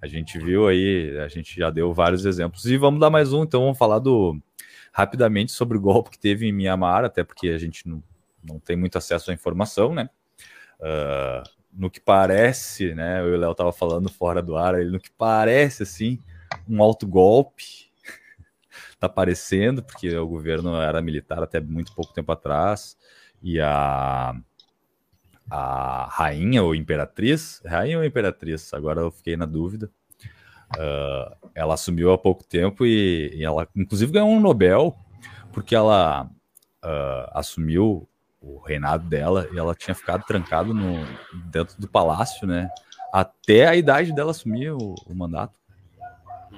A gente viu aí, a gente já deu vários exemplos. E vamos dar mais um, então vamos falar do rapidamente sobre o golpe que teve em Mianmar, até porque a gente não, não tem muito acesso à informação, né? Uh, no que parece, né? Eu e o Léo tava falando fora do ar, no que parece assim, um alto golpe tá aparecendo, porque o governo era militar até muito pouco tempo atrás, e a, a rainha ou imperatriz, rainha ou imperatriz, agora eu fiquei na dúvida, uh, ela assumiu há pouco tempo e, e, ela, inclusive, ganhou um Nobel, porque ela uh, assumiu o reinado dela e ela tinha ficado trancada no, dentro do palácio, né? Até a idade dela assumir o, o mandato.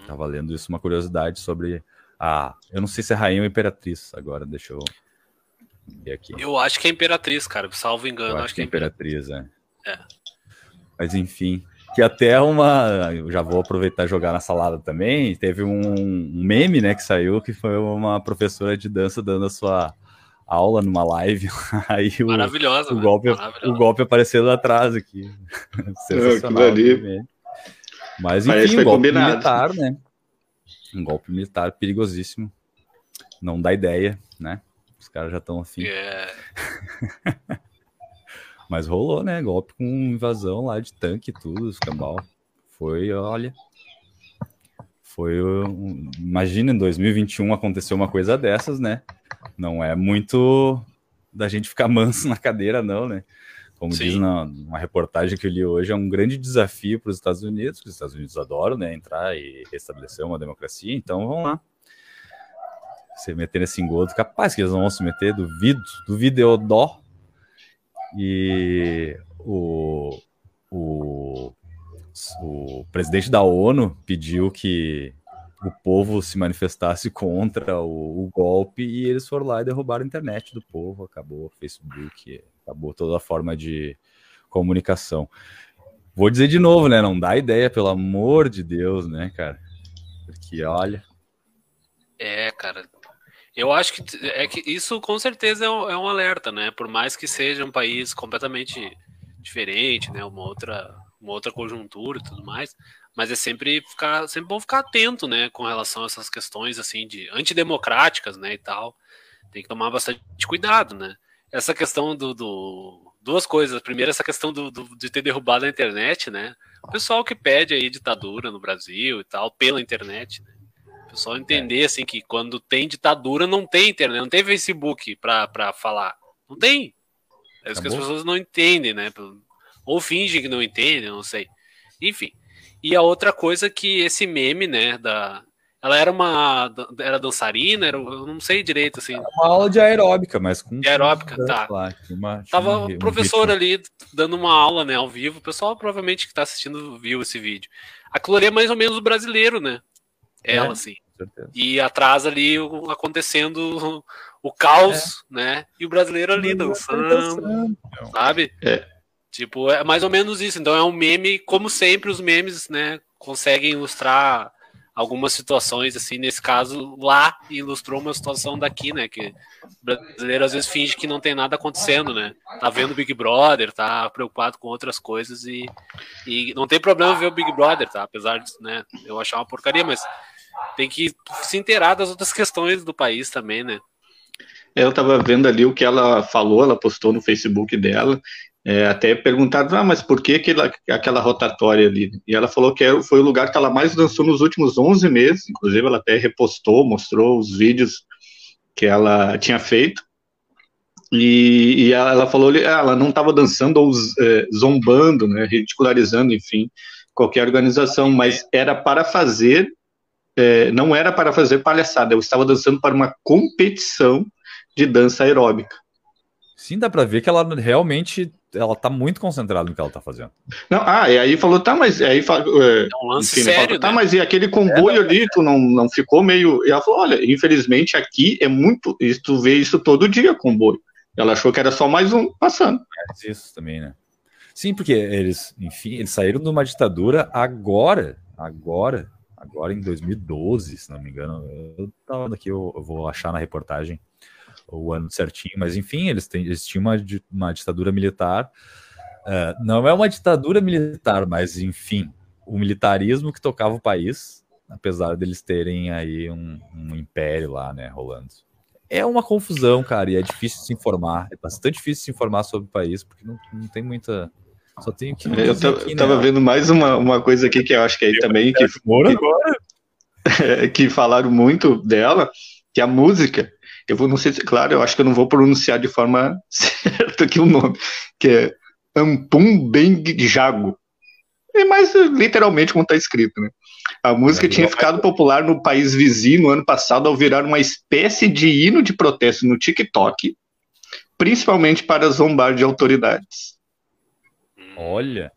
Tava lendo isso, uma curiosidade sobre a. Eu não sei se é rainha ou imperatriz agora, deixa eu ver aqui. Eu acho que é imperatriz, cara, salvo engano. Eu acho, acho que é imperatriz, é. é. Mas enfim, que até uma. Eu já vou aproveitar e jogar na salada também. Teve um, um meme, né, que saiu, que foi uma professora de dança dando a sua aula numa live. Aí o, Maravilhosa, o, golpe, o golpe aparecendo atrás aqui. Sensacional. Ali. Mas enfim, um golpe combinado. militar, né? Um golpe militar perigosíssimo. Não dá ideia, né? Os caras já estão afim. Yeah. Mas rolou, né? Golpe com invasão lá de tanque e tudo, escambau. Foi, olha. Foi. Um, imagina, em 2021 aconteceu uma coisa dessas, né? Não é muito da gente ficar manso na cadeira, não, né? Como Sim. diz na, uma reportagem que eu li hoje, é um grande desafio para os Estados Unidos, que os Estados Unidos adoram, né? Entrar e restabelecer uma democracia, então vamos lá. Se meter nesse engodo, capaz que eles não vão se meter, duvido, duvido eu dó. E o, o, o presidente da ONU pediu que o povo se manifestasse contra o, o, golpe e eles foram lá e derrubaram a internet do povo, acabou o Facebook, acabou toda a forma de comunicação. Vou dizer de novo, né? Não dá ideia, pelo amor de Deus, né, cara? Porque olha. É, cara. Eu acho que é que isso com certeza é um, é um alerta, né? Por mais que seja um país completamente diferente, né? Uma outra, uma outra conjuntura e tudo mais mas é sempre ficar sempre bom ficar atento, né, com relação a essas questões assim de antidemocráticas, né, e tal. Tem que tomar bastante cuidado, né? Essa questão do, do duas coisas. Primeiro, essa questão do, do, de ter derrubado a internet, né? O pessoal que pede aí ditadura no Brasil e tal pela internet, né? O pessoal entender assim que quando tem ditadura não tem internet, não tem Facebook para falar, não tem. É isso tá que as pessoas não entendem, né? Ou fingem que não entendem, não sei. Enfim. E a outra coisa que esse meme, né, da ela era uma era dançarina, era, eu não sei direito assim. Era uma aula de aeróbica, mas com de aeróbica, tá. Lá, uma, Tava o professor um ali dando uma aula, né, ao vivo. O pessoal provavelmente que tá assistindo viu esse vídeo. Aquilo ali é mais ou menos o brasileiro, né? Ela, é, assim. E atrás ali acontecendo o caos, é. né? E o brasileiro ali dançando, dançando. sabe? É. Tipo, é mais ou menos isso. Então é um meme, como sempre, os memes, né, conseguem ilustrar algumas situações, assim, nesse caso, lá ilustrou uma situação daqui, né, que o brasileiro às vezes finge que não tem nada acontecendo, né, tá vendo Big Brother, tá preocupado com outras coisas e, e não tem problema ver o Big Brother, tá, apesar de, né, eu achar uma porcaria, mas tem que se inteirar das outras questões do país também, né. Eu tava vendo ali o que ela falou, ela postou no Facebook dela, é, até perguntaram, ah, mas por que aquela, aquela rotatória ali? E ela falou que é, foi o lugar que ela mais dançou nos últimos 11 meses, inclusive ela até repostou, mostrou os vídeos que ela tinha feito, e, e ela, falou, ah, ela não estava dançando ou é, zombando, né, ridicularizando, enfim, qualquer organização, mas era para fazer, é, não era para fazer palhaçada, eu estava dançando para uma competição de dança aeróbica. Sim, dá para ver que ela realmente ela tá muito concentrada no que ela tá fazendo. Não, ah, e aí falou, tá, mas aí é, é um lance enfim, sério, falou, tá, né? mas e aquele comboio é, ali, tu não, não ficou meio. E ela falou, olha, infelizmente aqui é muito. Tu vê isso todo dia, comboio. Ela achou que era só mais um passando. É, isso também, né? Sim, porque eles, enfim, eles saíram de uma ditadura agora, agora, agora em 2012, se não me engano. Eu tava aqui, eu, eu vou achar na reportagem o ano certinho, mas enfim, eles, têm, eles tinham uma, uma ditadura militar. Uh, não é uma ditadura militar, mas enfim, o militarismo que tocava o país, apesar deles terem aí um, um império lá, né, rolando. É uma confusão, cara, e é difícil se informar, é bastante difícil se informar sobre o país, porque não, não tem muita. Só tenho que. Eu, aqui, tava né? vendo mais uma, uma coisa aqui que eu acho que aí também. Que, que, que falaram muito dela, que a música, eu vou, não sei se, claro, eu acho que eu não vou pronunciar de forma certa aqui o nome, que é Ampum Beng Jago. É mais literalmente como está escrito, né? A música tinha ficado popular no país vizinho no ano passado ao virar uma espécie de hino de protesto no TikTok, principalmente para zombar de autoridades. Olha.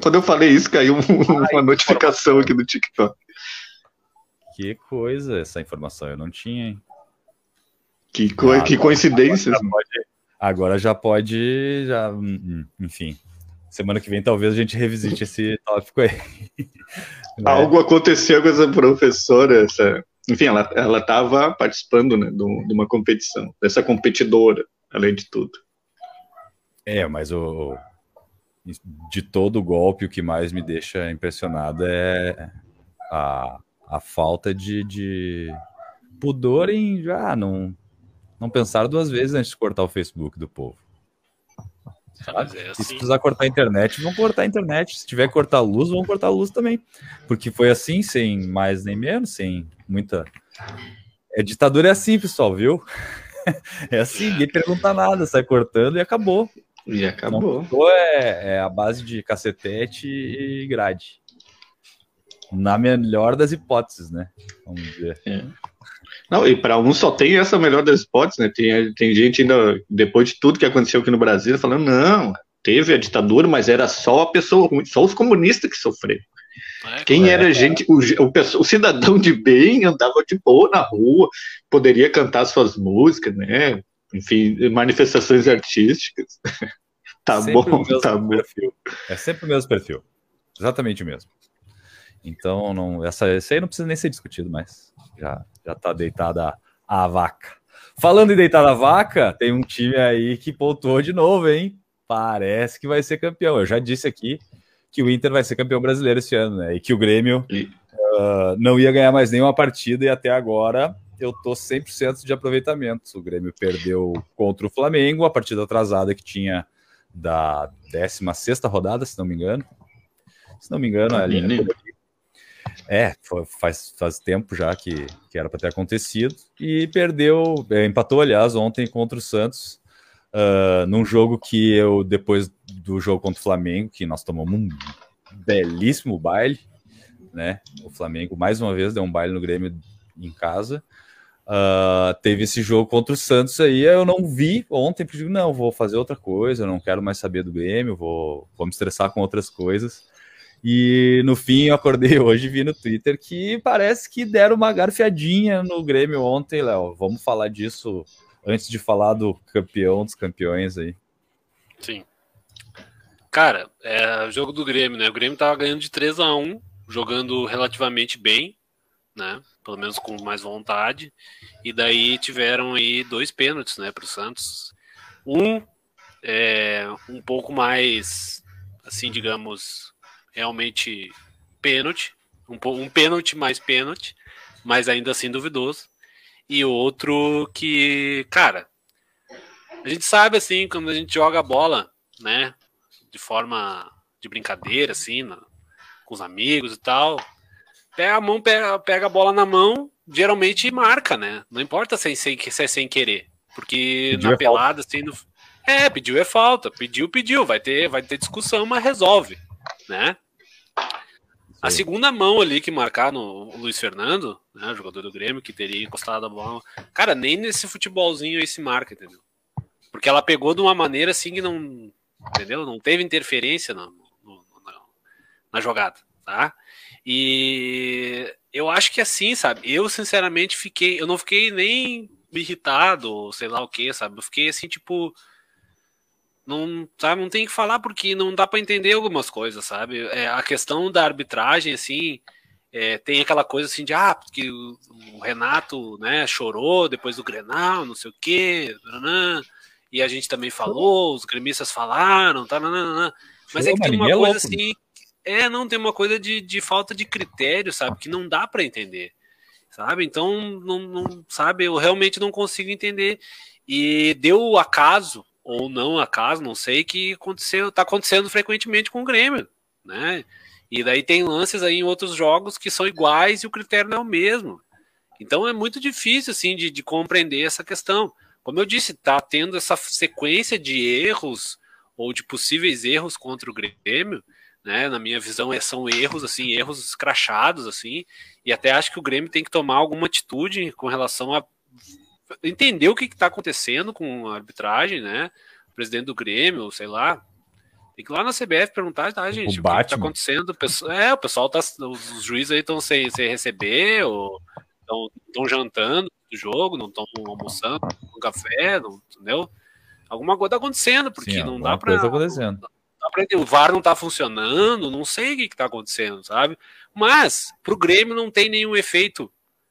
Quando eu falei isso, caiu uma notificação aqui no TikTok. Que coisa, essa informação eu não tinha, hein? Que, co ah, que coincidências. Agora já, pode, agora já pode, já, hum, hum, enfim. Semana que vem talvez a gente revisite esse tópico aí. Né? Algo aconteceu com essa professora, essa... enfim, ela estava participando né, de, de uma competição, dessa competidora, além de tudo. É, mas o, de todo golpe, o que mais me deixa impressionado é a, a falta de, de pudor em já não, não pensar duas vezes antes de cortar o Facebook do povo. Sabe? É assim. Se precisar cortar a internet, vão cortar a internet. Se tiver que cortar a luz, vão cortar a luz também. Porque foi assim, sem mais nem menos, sem muita. É, ditadura é assim, pessoal, viu? É assim, ninguém pergunta nada, sai cortando e acabou. E acabou. Não, é, é a base de cacetete e grade. Na melhor das hipóteses, né? Vamos ver. É. Não, e para um só tem essa melhor das hipóteses, né? Tem, tem gente ainda, depois de tudo que aconteceu aqui no Brasil, falando, não, teve a ditadura, mas era só a pessoa, só os comunistas que sofreram. É, Quem era é, gente, o, o, o, cidadão de bem andava de boa na rua, poderia cantar suas músicas, né? enfim, manifestações artísticas. tá sempre bom, tá bom. Perfil. É sempre o mesmo perfil. Exatamente o mesmo. Então, não, essa, esse aí não precisa nem ser discutido, mas já, já tá deitada a, vaca. Falando em deitada a vaca, tem um time aí que pontuou de novo, hein? Parece que vai ser campeão. Eu já disse aqui que o Inter vai ser campeão brasileiro esse ano, né? E que o Grêmio uh, não ia ganhar mais nenhuma partida e até agora eu tô 100% de aproveitamento. O Grêmio perdeu contra o Flamengo, a partida atrasada que tinha da 16 rodada, se não me engano. Se não me engano, ali, é, faz, faz tempo já que, que era para ter acontecido. E perdeu, é, empatou, aliás, ontem contra o Santos, uh, num jogo que eu, depois do jogo contra o Flamengo, que nós tomamos um belíssimo baile, né? O Flamengo, mais uma vez, deu um baile no Grêmio em casa. Uh, teve esse jogo contra o Santos aí, eu não vi ontem, porque digo, não, vou fazer outra coisa, não quero mais saber do Grêmio, vou, vou me estressar com outras coisas. E no fim eu acordei hoje e vi no Twitter que parece que deram uma garfiadinha no Grêmio ontem, Léo. Vamos falar disso antes de falar do campeão dos campeões aí. Sim. Cara, é o jogo do Grêmio, né? O Grêmio tava ganhando de 3 a 1 jogando relativamente bem, né? Pelo menos com mais vontade. E daí tiveram aí dois pênaltis, né, para o Santos. Um é, um pouco mais, assim, digamos, realmente pênalti, um, um pênalti mais pênalti, mas ainda assim duvidoso. E outro que, cara, a gente sabe assim, quando a gente joga a bola, né, de forma de brincadeira, assim, na, com os amigos e tal, pega a mão, pega, pega a bola na mão, geralmente marca, né? Não importa se é sem, se é sem querer. Porque pediu na é pelada, assim, no... é, pediu é falta, pediu, pediu, vai ter, vai ter discussão, mas resolve, né? A segunda mão ali que marcar no Luiz Fernando, né, jogador do Grêmio, que teria encostado a bola. Cara, nem nesse futebolzinho aí se marca, entendeu? Porque ela pegou de uma maneira assim que não. Entendeu? Não teve interferência no, na, na jogada, tá? E eu acho que assim, sabe? Eu, sinceramente, fiquei. Eu não fiquei nem irritado, sei lá o que, sabe? Eu fiquei assim, tipo. Não, sabe, não tem que falar porque não dá para entender algumas coisas, sabe? É, a questão da arbitragem, assim, é, tem aquela coisa assim de ah, porque o, o, Renato né, chorou depois do Grenal, não sei o quê, e a gente também falou, os gremistas falaram, tá, mas é que tem uma é coisa assim é, não, tem uma coisa de, de falta de critério, sabe? Que não dá para entender, sabe? Então, não, não, sabe? Eu realmente não consigo entender. E deu acaso, ou não acaso, não sei, que aconteceu, tá acontecendo frequentemente com o Grêmio, né? E daí tem lances aí em outros jogos que são iguais e o critério não é o mesmo. Então é muito difícil assim de, de compreender essa questão. Como eu disse, tá tendo essa sequência de erros ou de possíveis erros contra o Grêmio, né? Na minha visão, é, são erros assim, erros escrachados assim, e até acho que o Grêmio tem que tomar alguma atitude com relação a entender o que está acontecendo com a arbitragem, né? O presidente do Grêmio, sei lá, tem que ir lá na CBF perguntar, tá, gente, o, o que, está acontecendo? O pessoal, é, o pessoal tá, os juízes aí estão sem, sem receber, ou estão jantando do jogo, não estão almoçando, com café, não, entendeu? Alguma coisa está acontecendo, porque Sim, não dá para. acontecendo. o VAR não está funcionando, não sei o que está acontecendo, sabe? Mas para o Grêmio não tem nenhum efeito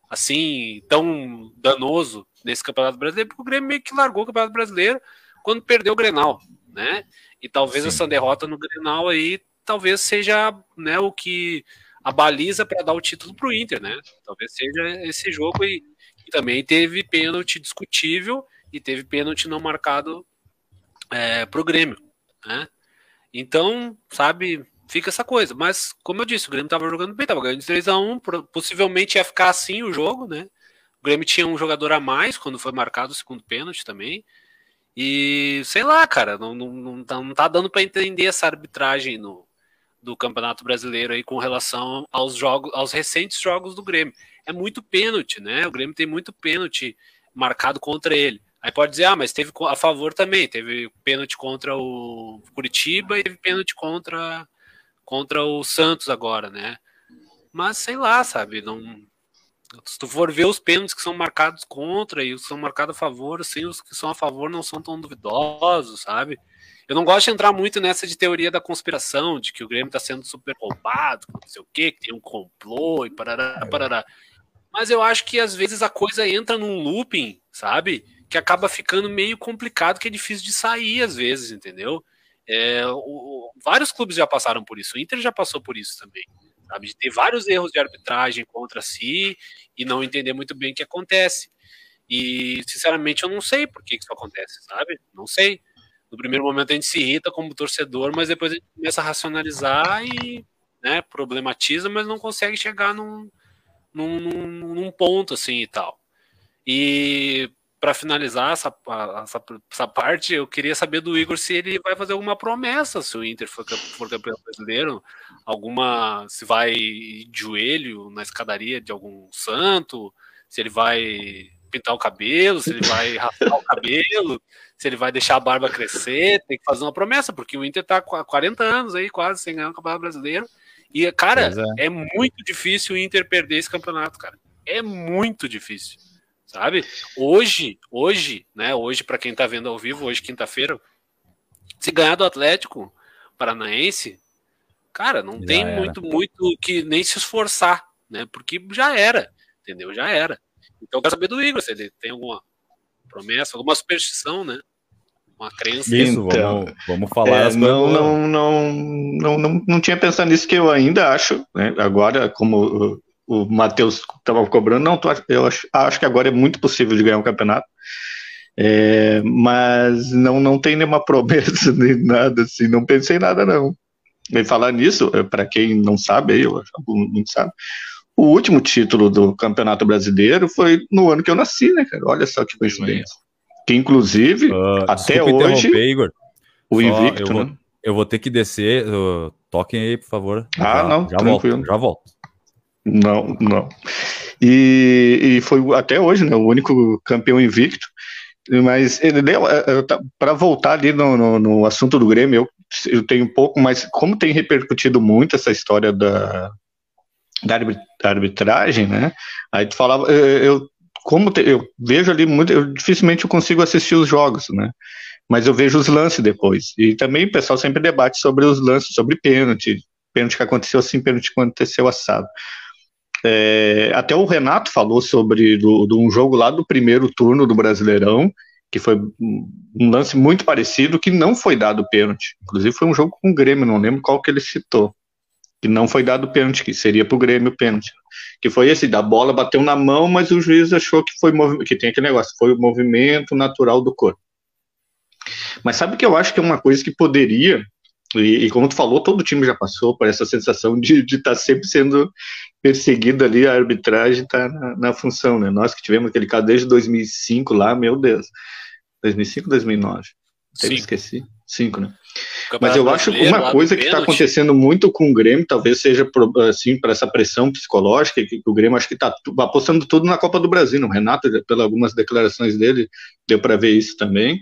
assim tão danoso nesse Campeonato Brasileiro, porque o Grêmio meio que largou o Campeonato Brasileiro quando perdeu o Grenal, né? E talvez Sim. essa derrota no Grenal aí talvez seja né, o que a baliza para dar o título para o Inter, né? Talvez seja esse jogo e, e, também teve pênalti discutível e teve pênalti não marcado é, para o Grêmio, né? Então, sabe, fica essa coisa. Mas, como eu disse, o Grêmio estava jogando bem, estava ganhando 3 a 1 possivelmente ia ficar assim o jogo, né? O Grêmio tinha um jogador a mais quando foi marcado o segundo pênalti também. E sei lá, cara, não, não, não, tá, não tá dando para entender essa arbitragem no, do Campeonato Brasileiro aí com relação aos jogos, aos recentes jogos do Grêmio. É muito pênalti, né? O Grêmio tem muito pênalti marcado contra ele. Aí pode dizer, ah, mas teve a favor também, teve pênalti contra o Curitiba e teve pênalti contra contra o Santos agora, né? Mas sei lá, sabe, não se tu for ver os pênaltis que são marcados contra e os que são marcados a favor, assim, os que são a favor não são tão duvidosos, sabe? Eu não gosto de entrar muito nessa de teoria da conspiração, de que o Grêmio está sendo super roubado, não sei o quê, que tem um complô e parará, é. parará. Mas eu acho que às vezes a coisa entra num looping, sabe? Que acaba ficando meio complicado, que é difícil de sair às vezes, entendeu? É, o, vários clubes já passaram por isso, o Inter já passou por isso também sabe? De ter vários erros de arbitragem contra si e não entender muito bem o que acontece. E, sinceramente, eu não sei por que isso acontece, sabe? Não sei. No primeiro momento a gente se irrita como torcedor, mas depois a gente começa a racionalizar e né, problematiza, mas não consegue chegar num, num, num ponto assim e tal. E para finalizar essa, essa, essa, parte, eu queria saber do Igor se ele vai fazer alguma promessa se o Inter for, for campeão brasileiro, alguma se vai de joelho na escadaria de algum santo, se ele vai pintar o cabelo, se ele vai raspar o cabelo, se ele vai deixar a barba crescer, tem que fazer uma promessa, porque o Inter tá há 40 anos aí quase sem ganhar o Campeonato Brasileiro. E, cara, é. é muito difícil o Inter perder esse campeonato, cara. É muito difícil sabe? Hoje, hoje, né? Hoje, para quem tá vendo ao vivo, hoje, quinta-feira, se ganhar do Atlético Paranaense, cara, não já tem era. muito, muito que nem se esforçar, né? Porque já era, entendeu? Já era. Então, eu quero saber do Igor se ele tem alguma promessa, alguma superstição, né? Uma crença. Isso, então, vamos, vamos falar. É, não, não, não, não, não, não tinha pensado nisso que eu ainda acho, né? Agora, como o Matheus estava cobrando, não, eu acho, acho, que agora é muito possível de ganhar um campeonato. É, mas não, não tem nenhuma promessa nem nada assim, não pensei em nada não. E falar nisso, é, para quem não sabe, eu acho que muito sabe, o último título do Campeonato Brasileiro foi no ano que eu nasci, né, cara? Olha só que coincidência. Que inclusive, uh, até hoje, Igor. o Invicto, eu vou, né? eu vou ter que descer, uh, toquem aí, por favor. Ah, já, não, já tranquilo. Volto, já volto. Não, não. E, e foi até hoje, né, o único campeão invicto. Mas é, é, tá, para voltar ali no, no, no, assunto do Grêmio, eu, eu tenho um pouco, mas como tem repercutido muito essa história da, da arbitragem, né? Aí tu falava, eu como te, eu vejo ali muito, eu dificilmente eu consigo assistir os jogos, né? Mas eu vejo os lances depois. E também o pessoal sempre debate sobre os lances, sobre pênalti, pênalti que aconteceu assim, pênalti que aconteceu assado. É, até o Renato falou sobre do, do, um jogo lá do primeiro turno do Brasileirão, que foi um lance muito parecido, que não foi dado pênalti. Inclusive foi um jogo com o Grêmio, não lembro qual que ele citou. Que não foi dado pênalti, que seria para o Grêmio pênalti. Que foi esse, da bola bateu na mão, mas o juiz achou que foi que tem aquele negócio, foi o movimento natural do corpo. Mas sabe que eu acho que é uma coisa que poderia E, e, como tu falou, todo o time já passou por essa sensação de estar tá sempre sendo perseguido ali, a arbitragem está na, na, função, né? Nós que tivemos aquele caso desde 2005 lá, meu Deus. 2005, 2009? Até esqueci. Cinco, né? Mas eu acho que uma coisa que está acontecendo muito com o Grêmio, talvez seja assim para essa pressão psicológica, que, o Grêmio acho que está apostando tudo na Copa do Brasil. O Renato, pelas algumas declarações dele, deu para ver isso também.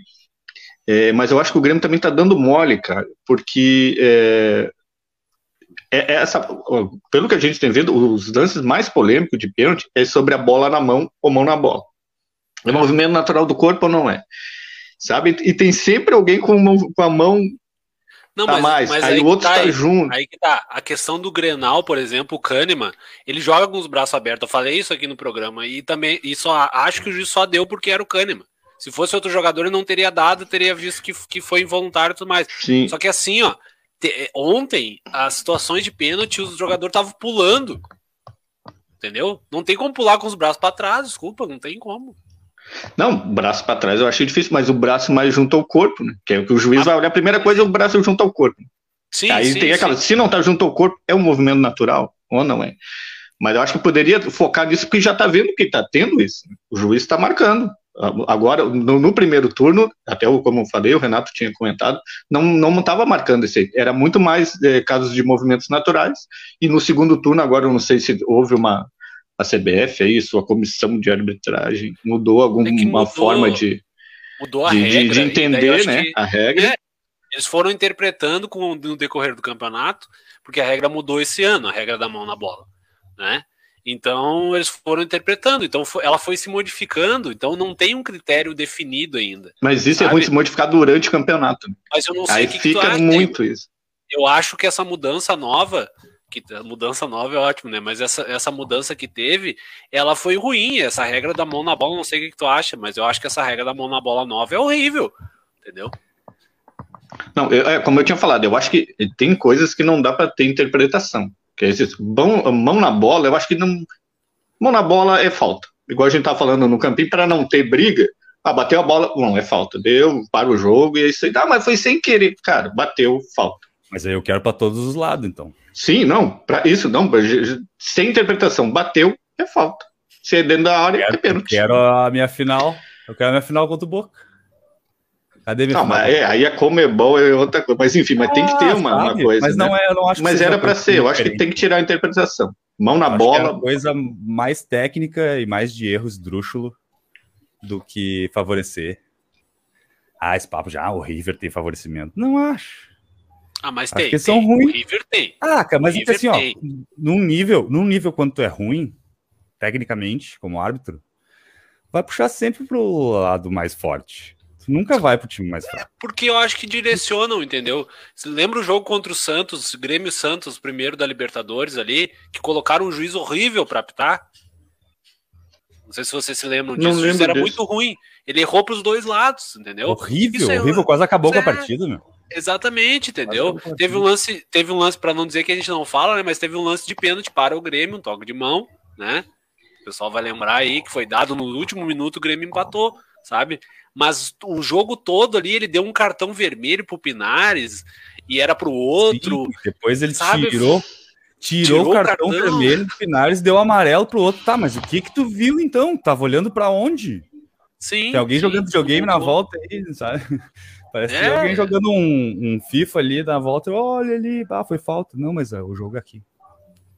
É, mas eu acho que o Grêmio também está dando mole, cara, porque é, é, é essa, pelo que a gente tem vendo, os lances mais polêmicos de pênalti é sobre a bola na mão ou mão na bola. É movimento natural do corpo ou não é? Sabe? E tem sempre alguém com, a mão não, mas, mais. Mas aí, aí o outro está tá junto. Aí que tá. A questão do Grenal, por exemplo, o Kahneman, ele joga com os braços abertos. Eu falei isso aqui no programa. E também, e só acho que o juiz só deu porque era o Kahneman. Se fosse outro jogador, ele não teria dado, teria visto que, que foi involuntário e tudo mais. Sim. Só que assim, ó, te, ontem, as situações de pênalti, os jogadores estavam pulando. Entendeu? Não tem como pular com os braços para trás, desculpa, não tem como. Não, braço para trás eu achei difícil, mas o braço mais junto ao corpo, né? Que é o que o juiz ah, vai olhar. A primeira coisa é o braço junto ao corpo. Sim, Aí sim, tem aquela, sim. se não tá junto ao corpo, é um movimento natural ou não é? Mas eu acho que poderia focar nisso porque já tá vendo que tá tendo isso. O juiz está marcando. Agora, no, no, primeiro turno, até como eu falei, o Renato tinha comentado, não não estava marcando esse. Era muito mais é, casos de movimentos naturais. E no segundo turno, agora eu não sei se houve uma a CBF aí, sua comissão de arbitragem, mudou alguma é mudou, forma de, mudou a de, regra, de entender né, a regra. É, eles foram interpretando com, no decorrer do campeonato, porque a regra mudou esse ano, a regra da mão na bola, né? Então eles foram interpretando, então ela foi se modificando, então não tem um critério definido ainda. Mas isso sabe? é ruim se modificar durante o campeonato. Mas eu não sei Aí que fica que muito isso. Eu acho que essa mudança nova que a mudança nova é ótimo, né? Mas essa, essa mudança que teve, ela foi ruim. Essa regra da mão na bola, não sei o que, que tu acha, mas eu acho que essa regra da mão na bola nova é horrível, entendeu? Não, eu, é, como eu tinha falado, eu acho que tem coisas que não dá para ter interpretação. Que é mão, mão na bola, eu acho que não. Mão na bola é falta. Igual a gente tá falando no campinho, para não ter briga. Ah, bateu a bola, não, é falta. Deu, para o jogo e é isso aí. Ah, mas foi sem querer. Cara, bateu, falta. Mas aí eu quero para todos os lados, então. Sim, não, para isso não, sem interpretação, bateu, é falta. Se é dentro da área, quero, é pênalti. Eu quero a minha final, eu quero a minha final contra o Boca. Cadê minha não? Mas é, aí a Comebol é outra coisa, mas enfim, mas ah, tem que ter uma, uma coisa. Mas né? não é, eu não acho Mas era para ser, eu acho que tem que tirar a interpretação. Mão na bola. é coisa mais técnica e mais de erro esdrúxulo do que favorecer. Ah, esse papo já, o River tem favorecimento. Não acho. Ah, mas tem. Porque são ruins. O River tem. Ah, cara, mas é assim, ó, num nível, num nível quanto é ruim, tecnicamente, como árbitro, vai puxar sempre pro lado mais forte. Tu nunca vai pro time mais é, fraco. porque eu acho que direcionam, entendeu? Você lembra o jogo contra o Santos, Grêmio Santos, primeiro da Libertadores ali, que colocaram um juiz horrível para apitar? Não sei se vocês se lembram disso. Não era disso. muito ruim. Ele errou pros dois lados, entendeu? Horrível, é, horrível. Quase acabou com a é partida, meu. Exatamente, entendeu? Teve um lance, teve um lance para não dizer que a gente não fala, né? Mas teve um lance de pênalti para o Grêmio, um toque de mão, né? O pessoal vai lembrar aí que foi dado no último minuto, o Grêmio empatou, sabe? Mas o jogo todo ali, ele deu um cartão vermelho pro Pinares e era pro outro. Sim, depois ele sabe? tirou Tirou, tirou o cartão, cartão, vermelho do Pinares, deu amarelo pro outro. Tá, mas o que que tu viu então? Tava olhando para onde? Sim. Tem alguém sim, jogando videogame na volta aí, sabe? Parece é. que alguém jogando um, um, FIFA ali na volta, olha ali, ah, foi falta. Não, mas é, o jogo é aqui.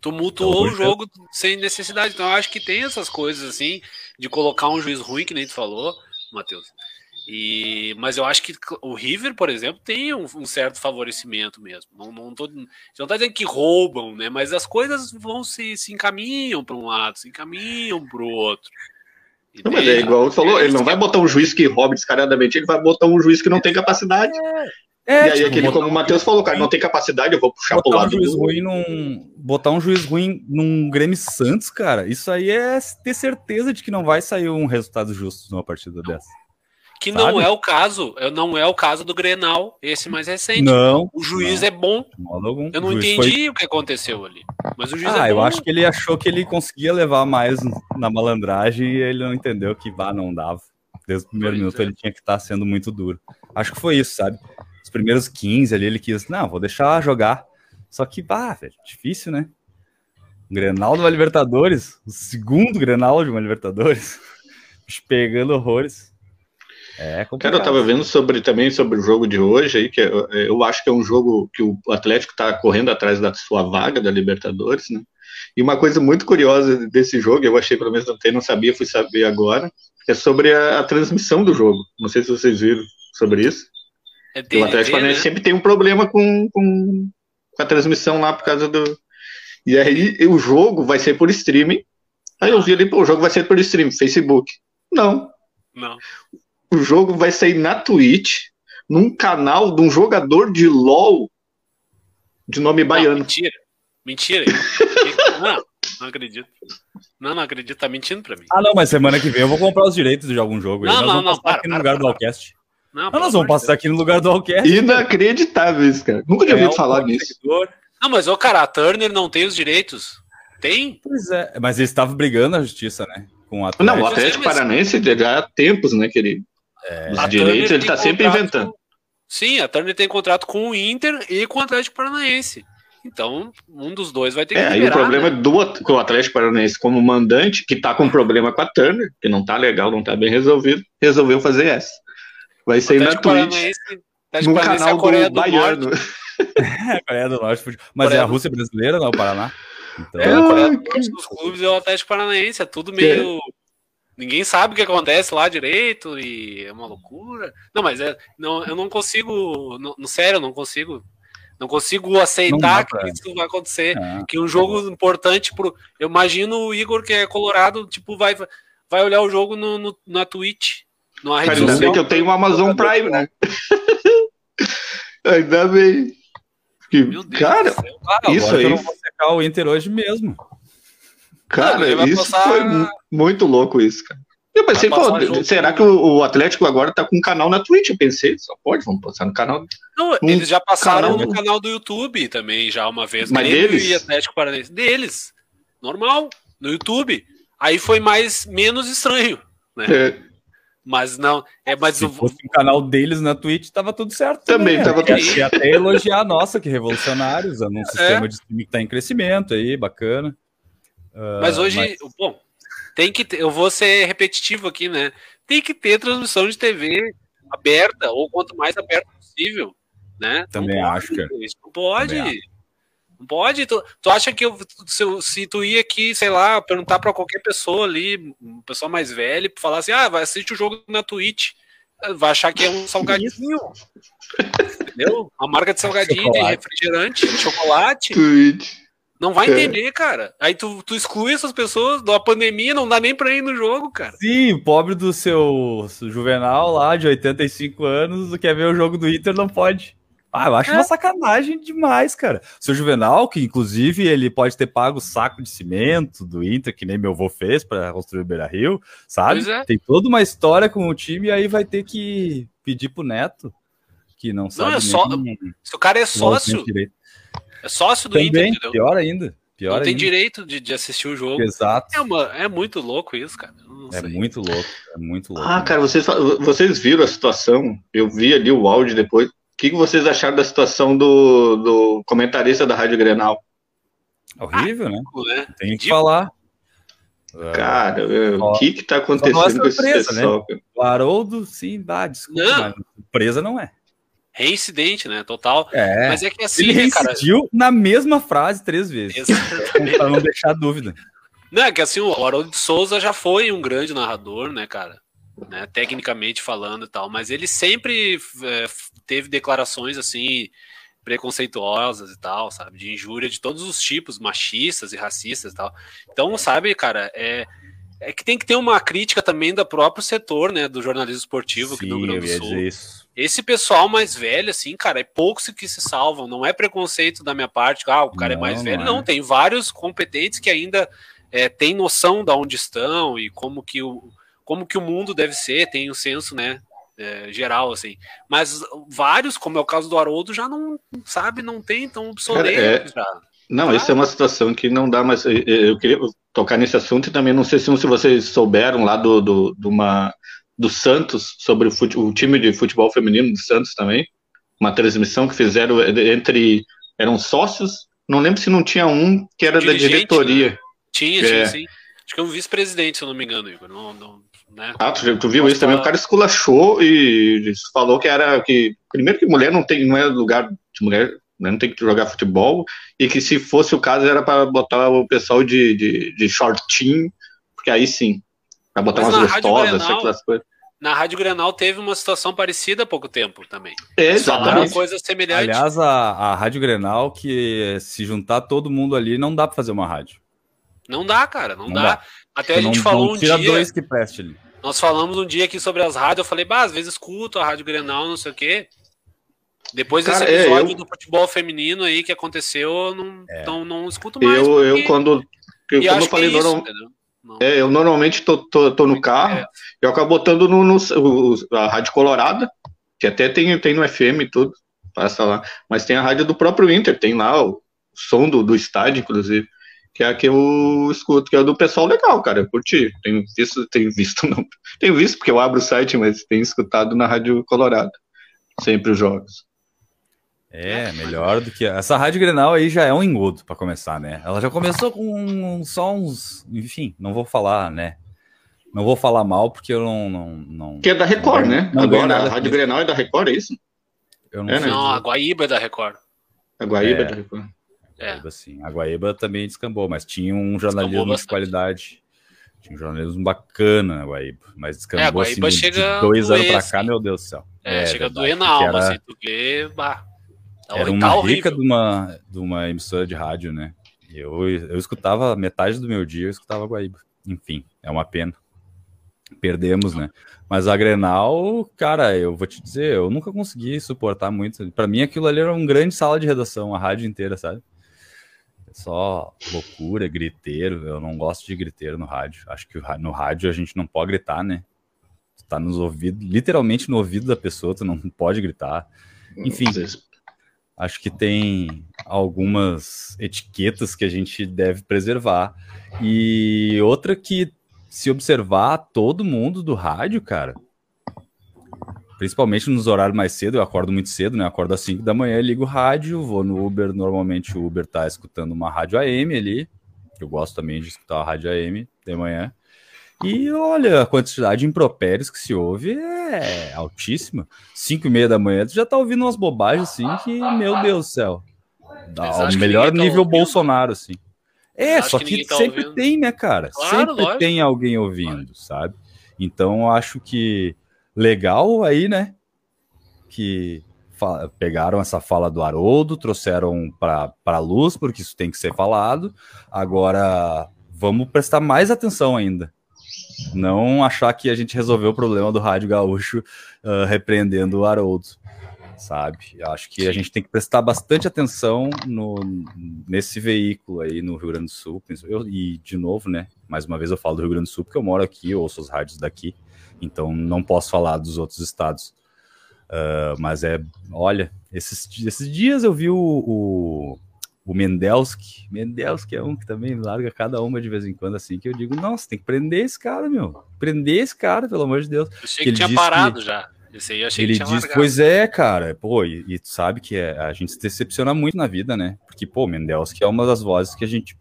Tumultuou então, o jogo sem necessidade. Então, eu acho que tem essas coisas assim, de colocar um juiz ruim, que nem tu falou, Matheus. E, mas eu acho que o River, por exemplo, tem um, um certo favorecimento mesmo. Não, não, tô, não tá dizendo que roubam, né? Mas as coisas vão se, se encaminham para um lado, se encaminham para o outro. Não, mas é igual você falou, ele não vai botar um juiz que rouba descaradamente, ele vai botar um juiz que não tem capacidade. É, e aí, tipo, aquele, como o Matheus falou, cara, não tem capacidade, eu vou puxar pro lado. Um juiz ruim num, botar um juiz ruim num Grêmio Santos, cara, isso aí é ter certeza de que não vai sair um resultado justo numa partida dessa. Que Sabe? não é o caso, não é o caso do Grenal, esse mais recente. Não. O juiz não, é bom. Eu não entendi foi... o que aconteceu ali. Mas o juiz ah, é eu acho que ele achou que ele conseguia levar mais na malandragem e ele não entendeu que vá não dava. Desde o primeiro pois minuto é. ele tinha que estar sendo muito duro. Acho que foi isso, sabe? Os primeiros 15 ali, ele quis, não, vou deixar jogar. Só que, bah, velho, difícil, né? Grenal de uma Libertadores, o segundo Grenal de uma Libertadores, pegando horrores. É. Cara, eu tava vendo sobre também sobre o jogo de hoje aí, que eu, eu acho que é um jogo que o Atlético tá correndo atrás da sua vaga da Libertadores, né? E uma coisa muito curiosa desse jogo, eu achei pelo menos ontem, não sabia, fui saber agora, é sobre a, a transmissão do jogo. Não sei se vocês viram sobre isso. É o Atlético Paranaense né? sempre tem um problema com, com, com a transmissão lá por causa do. E aí o jogo vai ser por streaming. Aí eu vi ali, pô, o jogo vai ser por streaming, Facebook. Não. Não. O jogo vai sair na Twitch, num canal de um jogador de LOL de nome baiano. Não, mentira. Mentira. não, não acredito. Não, não acredito. Tá mentindo pra mim. Ah, não, mas semana que vem eu vou comprar os direitos de algum jogo. Não, não, não, para, aqui no lugar para, do Allcast. Não, não nós vamos passar aqui no lugar do Allcast. Inacreditável isso, cara. Nunca tinha é ouvido um falar nisso. Não, mas, ô, cara, a Turner não tem os direitos. Tem? Pois é, mas eles estavam brigando na justiça, né? Com o Atlético. Não, o Atlético Paranaense já há tempos, né, que ele... É. Os a direitos ele tá sempre inventando. Com... Sim, a Turner tem contrato com o Inter e com o Atlético Paranaense. Então, um dos dois vai ter que é, liberar, Aí o problema né? é do com o Atlético Paranaense como mandante, que tá com problema com a Turner, que não tá legal, não tá bem resolvido, resolveu fazer essa. Vai ser na Twitch, no canal do, do Baiano. é, Coreia do Norte. Mas Coreia é a Rússia brasileira, não é o Paraná? Então, é, a Coreia do Norte dos clubes é o Atlético Paranaense, é tudo meio... Ninguém sabe o que acontece lá direito e é uma loucura. Não, mas é, não, eu não consigo, no, no sério, eu não consigo não consigo aceitar pra... que isso vai acontecer. É, que um jogo é. importante pro. Eu imagino o Igor, que é colorado, tipo, vai, vai olhar o jogo no, no na Twitch. Numa rede Ainda bem que eu tenho o Amazon Prime, né? Ainda bem. Que, Meu Deus cara, ah, isso aí. Eu não vou secar o Inter hoje mesmo. Cara, não, isso passar... foi muito louco isso, cara. Eu pensei, pô, será que o, Atlético agora tá com um canal na Twitch? Eu pensei, só pode, vamos passar no canal. Não, um eles já passaram canal... no canal do YouTube também, já uma vez. Mas deles? E Atlético Paranaense. Deles. Normal, no YouTube. Aí foi mais, menos estranho, né? É. Mas não, é mais Se o... fosse o canal deles na Twitch, tava tudo certo. Também, também tava tudo certo. até elogiar a nossa, que revolucionário, usando um é. sistema de streaming que tá em crescimento aí, bacana. Uh, mas hoje, mas... bom, tem que ter, eu vou ser repetitivo aqui, né? Tem que ter transmissão de TV aberta, ou quanto mais aberta possível, né? Também não acho, cara. Isso não pode. Não pode. Tu, tu acha que eu, se, se, tu ia aqui, sei lá, perguntar para qualquer pessoa ali, uma pessoa mais velha, falar assim: ah, vai assistir o jogo na Twitch, vai achar que é um salgadinho. Entendeu? Uma marca de salgadinho, chocolate. de refrigerante, de chocolate. Twitch. Não vai é. entender, cara. Aí tu, tu exclui essas pessoas da pandemia, não dá nem pra ir no jogo, cara. Sim, pobre do seu Juvenal lá, de 85 anos, quer ver o jogo do Inter, não pode. Ah, eu acho é. uma sacanagem demais, cara. O seu Juvenal, que inclusive ele pode ter pago o saco de cimento do Inter, que nem meu avô fez para construir o Beira Rio, sabe? É. Tem toda uma história com o time e aí vai ter que pedir pro Neto, que não sabe. Não, é só. Se o cara é sócio, é sócio do Também, Inter, entendeu? Pior ainda. Pior não tem ainda. direito de, de, assistir o jogo. Exato. É, uma, é muito louco isso, cara. É muito louco. É muito louco. Ah, cara, vocês, vocês viram a situação? Eu vi ali o áudio depois. O que, que vocês acharam da situação do, do comentarista da Rádio Grenal? Horrível, ah, né? né? Tem que falar. Cara, o que que tá é acontecendo com esse pessoal? Né? O Haroldo, sim, dá, desculpa, não. surpresa não é reincidente, né? Total. É, Mas é que assim, ele né, reincidiu cara... na mesma frase três vezes. para não deixar dúvida. Não, é que assim, o Haroldo de Souza já foi um grande narrador, né, cara? Né, tecnicamente falando e tal, mas ele sempre é, teve declarações assim preconceituosas e tal, sabe, de injúria de todos os tipos, machistas e racistas e tal. Então, sabe, cara, é, é que tem que ter uma crítica também do próprio setor, né, do jornalismo esportivo Sim, aqui no Rio Grande do Sul. Isso. Esse pessoal mais velho, assim, cara, é poucos que se salvam. Não é preconceito da minha parte, ah, o cara é não, é mais velho. Não, é. não, tem vários competentes que ainda é, têm noção de onde estão e como que o, como que o mundo deve ser, tem um senso, né, é, geral, assim. Mas vários, como é o caso do Haroldo, já não, sabe, não tem, tão obsoletos é... Não, isso é uma situação que não dá mais. Eu queria tocar nesse assunto e também não sei se vocês souberam lá do, do, do uma do Santos, sobre o, fute, o, time de futebol feminino do Santos também. uma transmissão que fizeram entre eram sócios, não lembro se não tinha um que era da diretoria. Né? Tinha, tinha, é. sim. Acho que é um vice-presidente, se eu não me engano, Igor. Não, não, né? Ah, tu, tu viu Nossa, isso também? O cara esculachou e falou que era que primeiro que mulher não tem, não é lugar de mulher, né, não tem que jogar futebol e que se fosse o caso era para botar o pessoal de, de, de shortinho, porque aí sim, para botar Mas umas gostosas, aquelas coisas. Na Rádio Grenal teve uma situação parecida há pouco tempo também. É, exatamente. coisas semelhantes. Aliás, a, a Rádio Grenal, que se juntar todo mundo ali, não dá para fazer uma rádio. Não dá, cara, não, não dá. dá. Até a gente não, falou não um dia. dois que preste ali. Nós falamos um dia aqui sobre as rádios, eu falei, bah, às vezes escuto a Rádio Grenal, não sei o quê. Depois Cara, desse é, episódio é, eu... do futebol feminino aí que aconteceu, eu não, é. não, não escuto mais. Eu, porque... eu quando, eu, como eu falei, é isso, é, eu normalmente tô, tô, tô no carro, é. eu acabo botando no, no, a Rádio Colorada, que até tem, tem no FM e tudo, passa lá. Mas tem a rádio do próprio Inter, tem lá o som do, do estádio, inclusive que é a que eu escuto, que é do pessoal legal, cara. Eu curti. Tenho visto, tenho visto, não. Tenho visto, porque eu abro o site, mas tenho escutado na Rádio Colorado. Sempre os jogos. É, melhor do que. Essa Rádio Grenal aí já é um engodo para começar, né? Ela já começou com só uns. Enfim, não vou falar, né? Não vou falar mal porque eu não. não, não que é da Record, não, né? Não Agora, a Rádio Grenal é da Record, é isso? Eu não, é, sei. Né? Não, a Guaíba é da Record. A Guaíba é, é da Record. É. Guaíba, sim. A Guaíba também descambou, mas tinha um jornalismo de qualidade. Tinha um jornalismo bacana na Guaíba, mas descambou é, a Guaíba assim, chega de dois anos para cá, meu Deus do céu. É, é chega a doer na alma, era, assim, tu vê, bah, tá era uma rica de uma, de uma emissora de rádio, né? Eu, eu escutava metade do meu dia, eu escutava Guaíba. Enfim, é uma pena. Perdemos, né? Mas a Grenal, cara, eu vou te dizer, eu nunca consegui suportar muito. Para mim, aquilo ali era um grande sala de redação, a rádio inteira, sabe? Só loucura, griteiro. Eu não gosto de griteiro no rádio. Acho que no rádio a gente não pode gritar, né? Tu tá nos ouvidos, literalmente no ouvido da pessoa, tu não pode gritar. Enfim, acho que tem algumas etiquetas que a gente deve preservar. E outra que, se observar todo mundo do rádio, cara, principalmente nos horários mais cedo, eu acordo muito cedo, né? acordo às 5 da manhã, ligo o rádio, vou no Uber, normalmente o Uber tá escutando uma rádio AM ali, eu gosto também de escutar a rádio AM de manhã. E olha, a quantidade de impropérios que se ouve é altíssima. 5 e meia da manhã, tu já tá ouvindo umas bobagens assim que, meu Deus do céu. Dá o melhor tá nível ouvindo. Bolsonaro, assim. É, só que, que tá sempre ouvindo. tem, né, cara? Claro, sempre lógico. tem alguém ouvindo, sabe? Então, eu acho que legal aí, né? Que pegaram essa fala do Haroldo, trouxeram para a luz, porque isso tem que ser falado. Agora, vamos prestar mais atenção ainda. Não achar que a gente resolveu o problema do Rádio Gaúcho uh, repreendendo o Haroldo, sabe? Acho que a gente tem que prestar bastante atenção no, nesse veículo aí no Rio Grande do Sul. Eu, e, de novo, né? Mais uma vez eu falo do Rio Grande do Sul, porque eu moro aqui, ouço os rádios daqui. Então não posso falar dos outros estados. Uh, mas é, olha, esses, esses dias eu vi o, o, o Mendelski. Mendelski é um que também larga cada uma de vez em quando, assim, que eu digo, nossa, tem que prender esse cara, meu. Prender esse cara, pelo amor de Deus. Eu achei que, que tinha parado que, já. Esse aí eu achei ele que tinha diz, largado. pois é, cara, pô, e, e tu sabe que é, a gente se decepciona muito na vida, né? Porque, pô, Mendelski é uma das vozes que a gente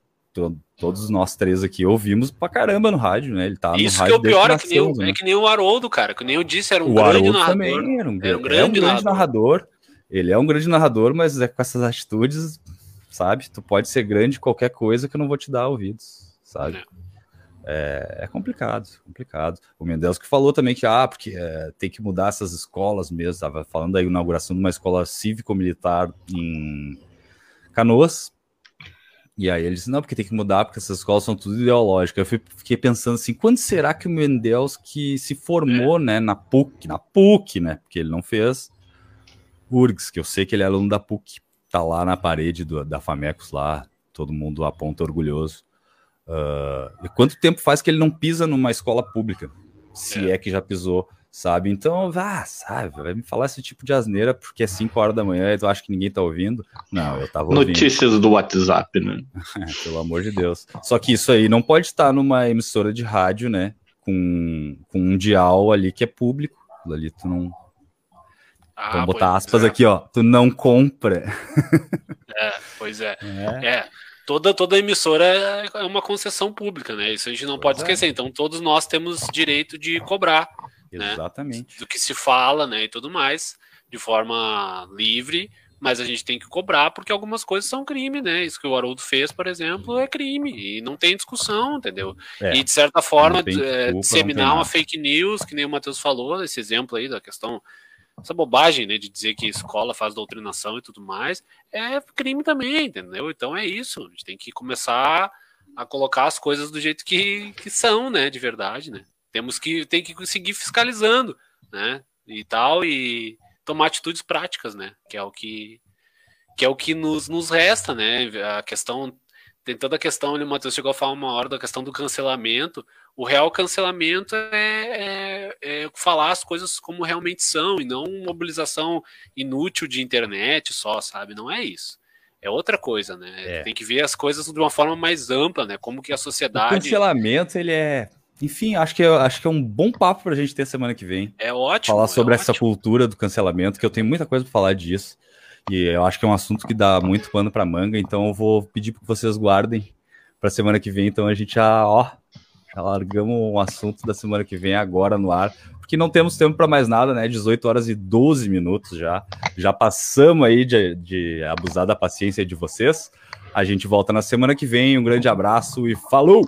todos nós três aqui ouvimos pra caramba no rádio, né? Ele tá no Isso rádio que é o pior, é que, nem, né? é que nem o Haroldo, cara, que nem eu disse, era um o grande Haroldo narrador. Também era um, era um grande, é um grande narrador. narrador. Ele é um grande narrador, mas é com essas atitudes, sabe? Tu pode ser grande qualquer coisa que eu não vou te dar ouvidos, sabe? É, é complicado, complicado. O Mendes que falou também que, ah, porque é, tem que mudar essas escolas mesmo, tava falando da inauguração de uma escola cívico-militar em Canoas, e aí ele disse, não, porque tem que mudar, porque essas escolas são tudo ideológicas. Eu fiquei pensando assim, quando será que o Mendels que se formou, é. né, na PUC, na PUC, né, porque ele não fez URGS, que eu sei que ele é aluno da PUC, tá lá na parede do, da Famecos lá, todo mundo aponta orgulhoso. Uh, e quanto tempo faz que ele não pisa numa escola pública? Se é, é que já pisou sabe? Então, vá, sabe, vai me falar esse tipo de asneira porque é 5 horas da manhã e tu acha que ninguém tá ouvindo? Não, eu tava ouvindo. Notícias do WhatsApp, né? Pelo amor de Deus. Só que isso aí não pode estar numa emissora de rádio, né? Com, com um dial ali que é público. Ali tu não. Ah, Vamos botar aspas é. aqui, ó. Tu não compra. É, pois é. é. é. Toda, toda emissora é uma concessão pública, né? Isso a gente não pois pode é. esquecer. Então, todos nós temos direito de cobrar. Né? Exatamente. Né? Do que se fala, né? E tudo mais, de forma livre mas a gente tem que cobrar porque algumas coisas são crime, né? Isso que o Haroldo fez, por exemplo, é crime e não tem discussão, entendeu? É, e de certa forma, é, disseminar uma fake news, que nem o Matheus falou, esse exemplo aí da questão, essa bobagem, né, de dizer que escola faz doutrinação e tudo mais, é crime também, entendeu? Então é isso, a gente tem que começar a colocar as coisas do jeito que, que são, né, de verdade, né? Temos que, tem que seguir fiscalizando, né, e tal, e tomar atitudes práticas, né? Que é o que que é o que nos, nos resta, né? A questão tem toda a questão, o Matheus chegou a falar uma hora da questão do cancelamento. O real cancelamento é, é, é, falar as coisas como realmente são e não mobilização inútil de internet só, sabe? Não é isso. É outra coisa, né? É. Tem que ver as coisas de uma forma mais ampla, né? Como que a sociedade. O cancelamento, ele é enfim, acho que, é, acho que é um bom papo para a gente ter semana que vem. É ótimo. Falar sobre é essa ótimo. cultura do cancelamento, que eu tenho muita coisa para falar disso. E eu acho que é um assunto que dá muito pano para manga, então eu vou pedir para vocês guardem para semana que vem. Então a gente já, ó, já largamos um assunto da semana que vem agora no ar, porque não temos tempo para mais nada, né? 18 horas e 12 minutos já. Já passamos aí de, de abusar da paciência de vocês. A gente volta na semana que vem. Um grande abraço e falou!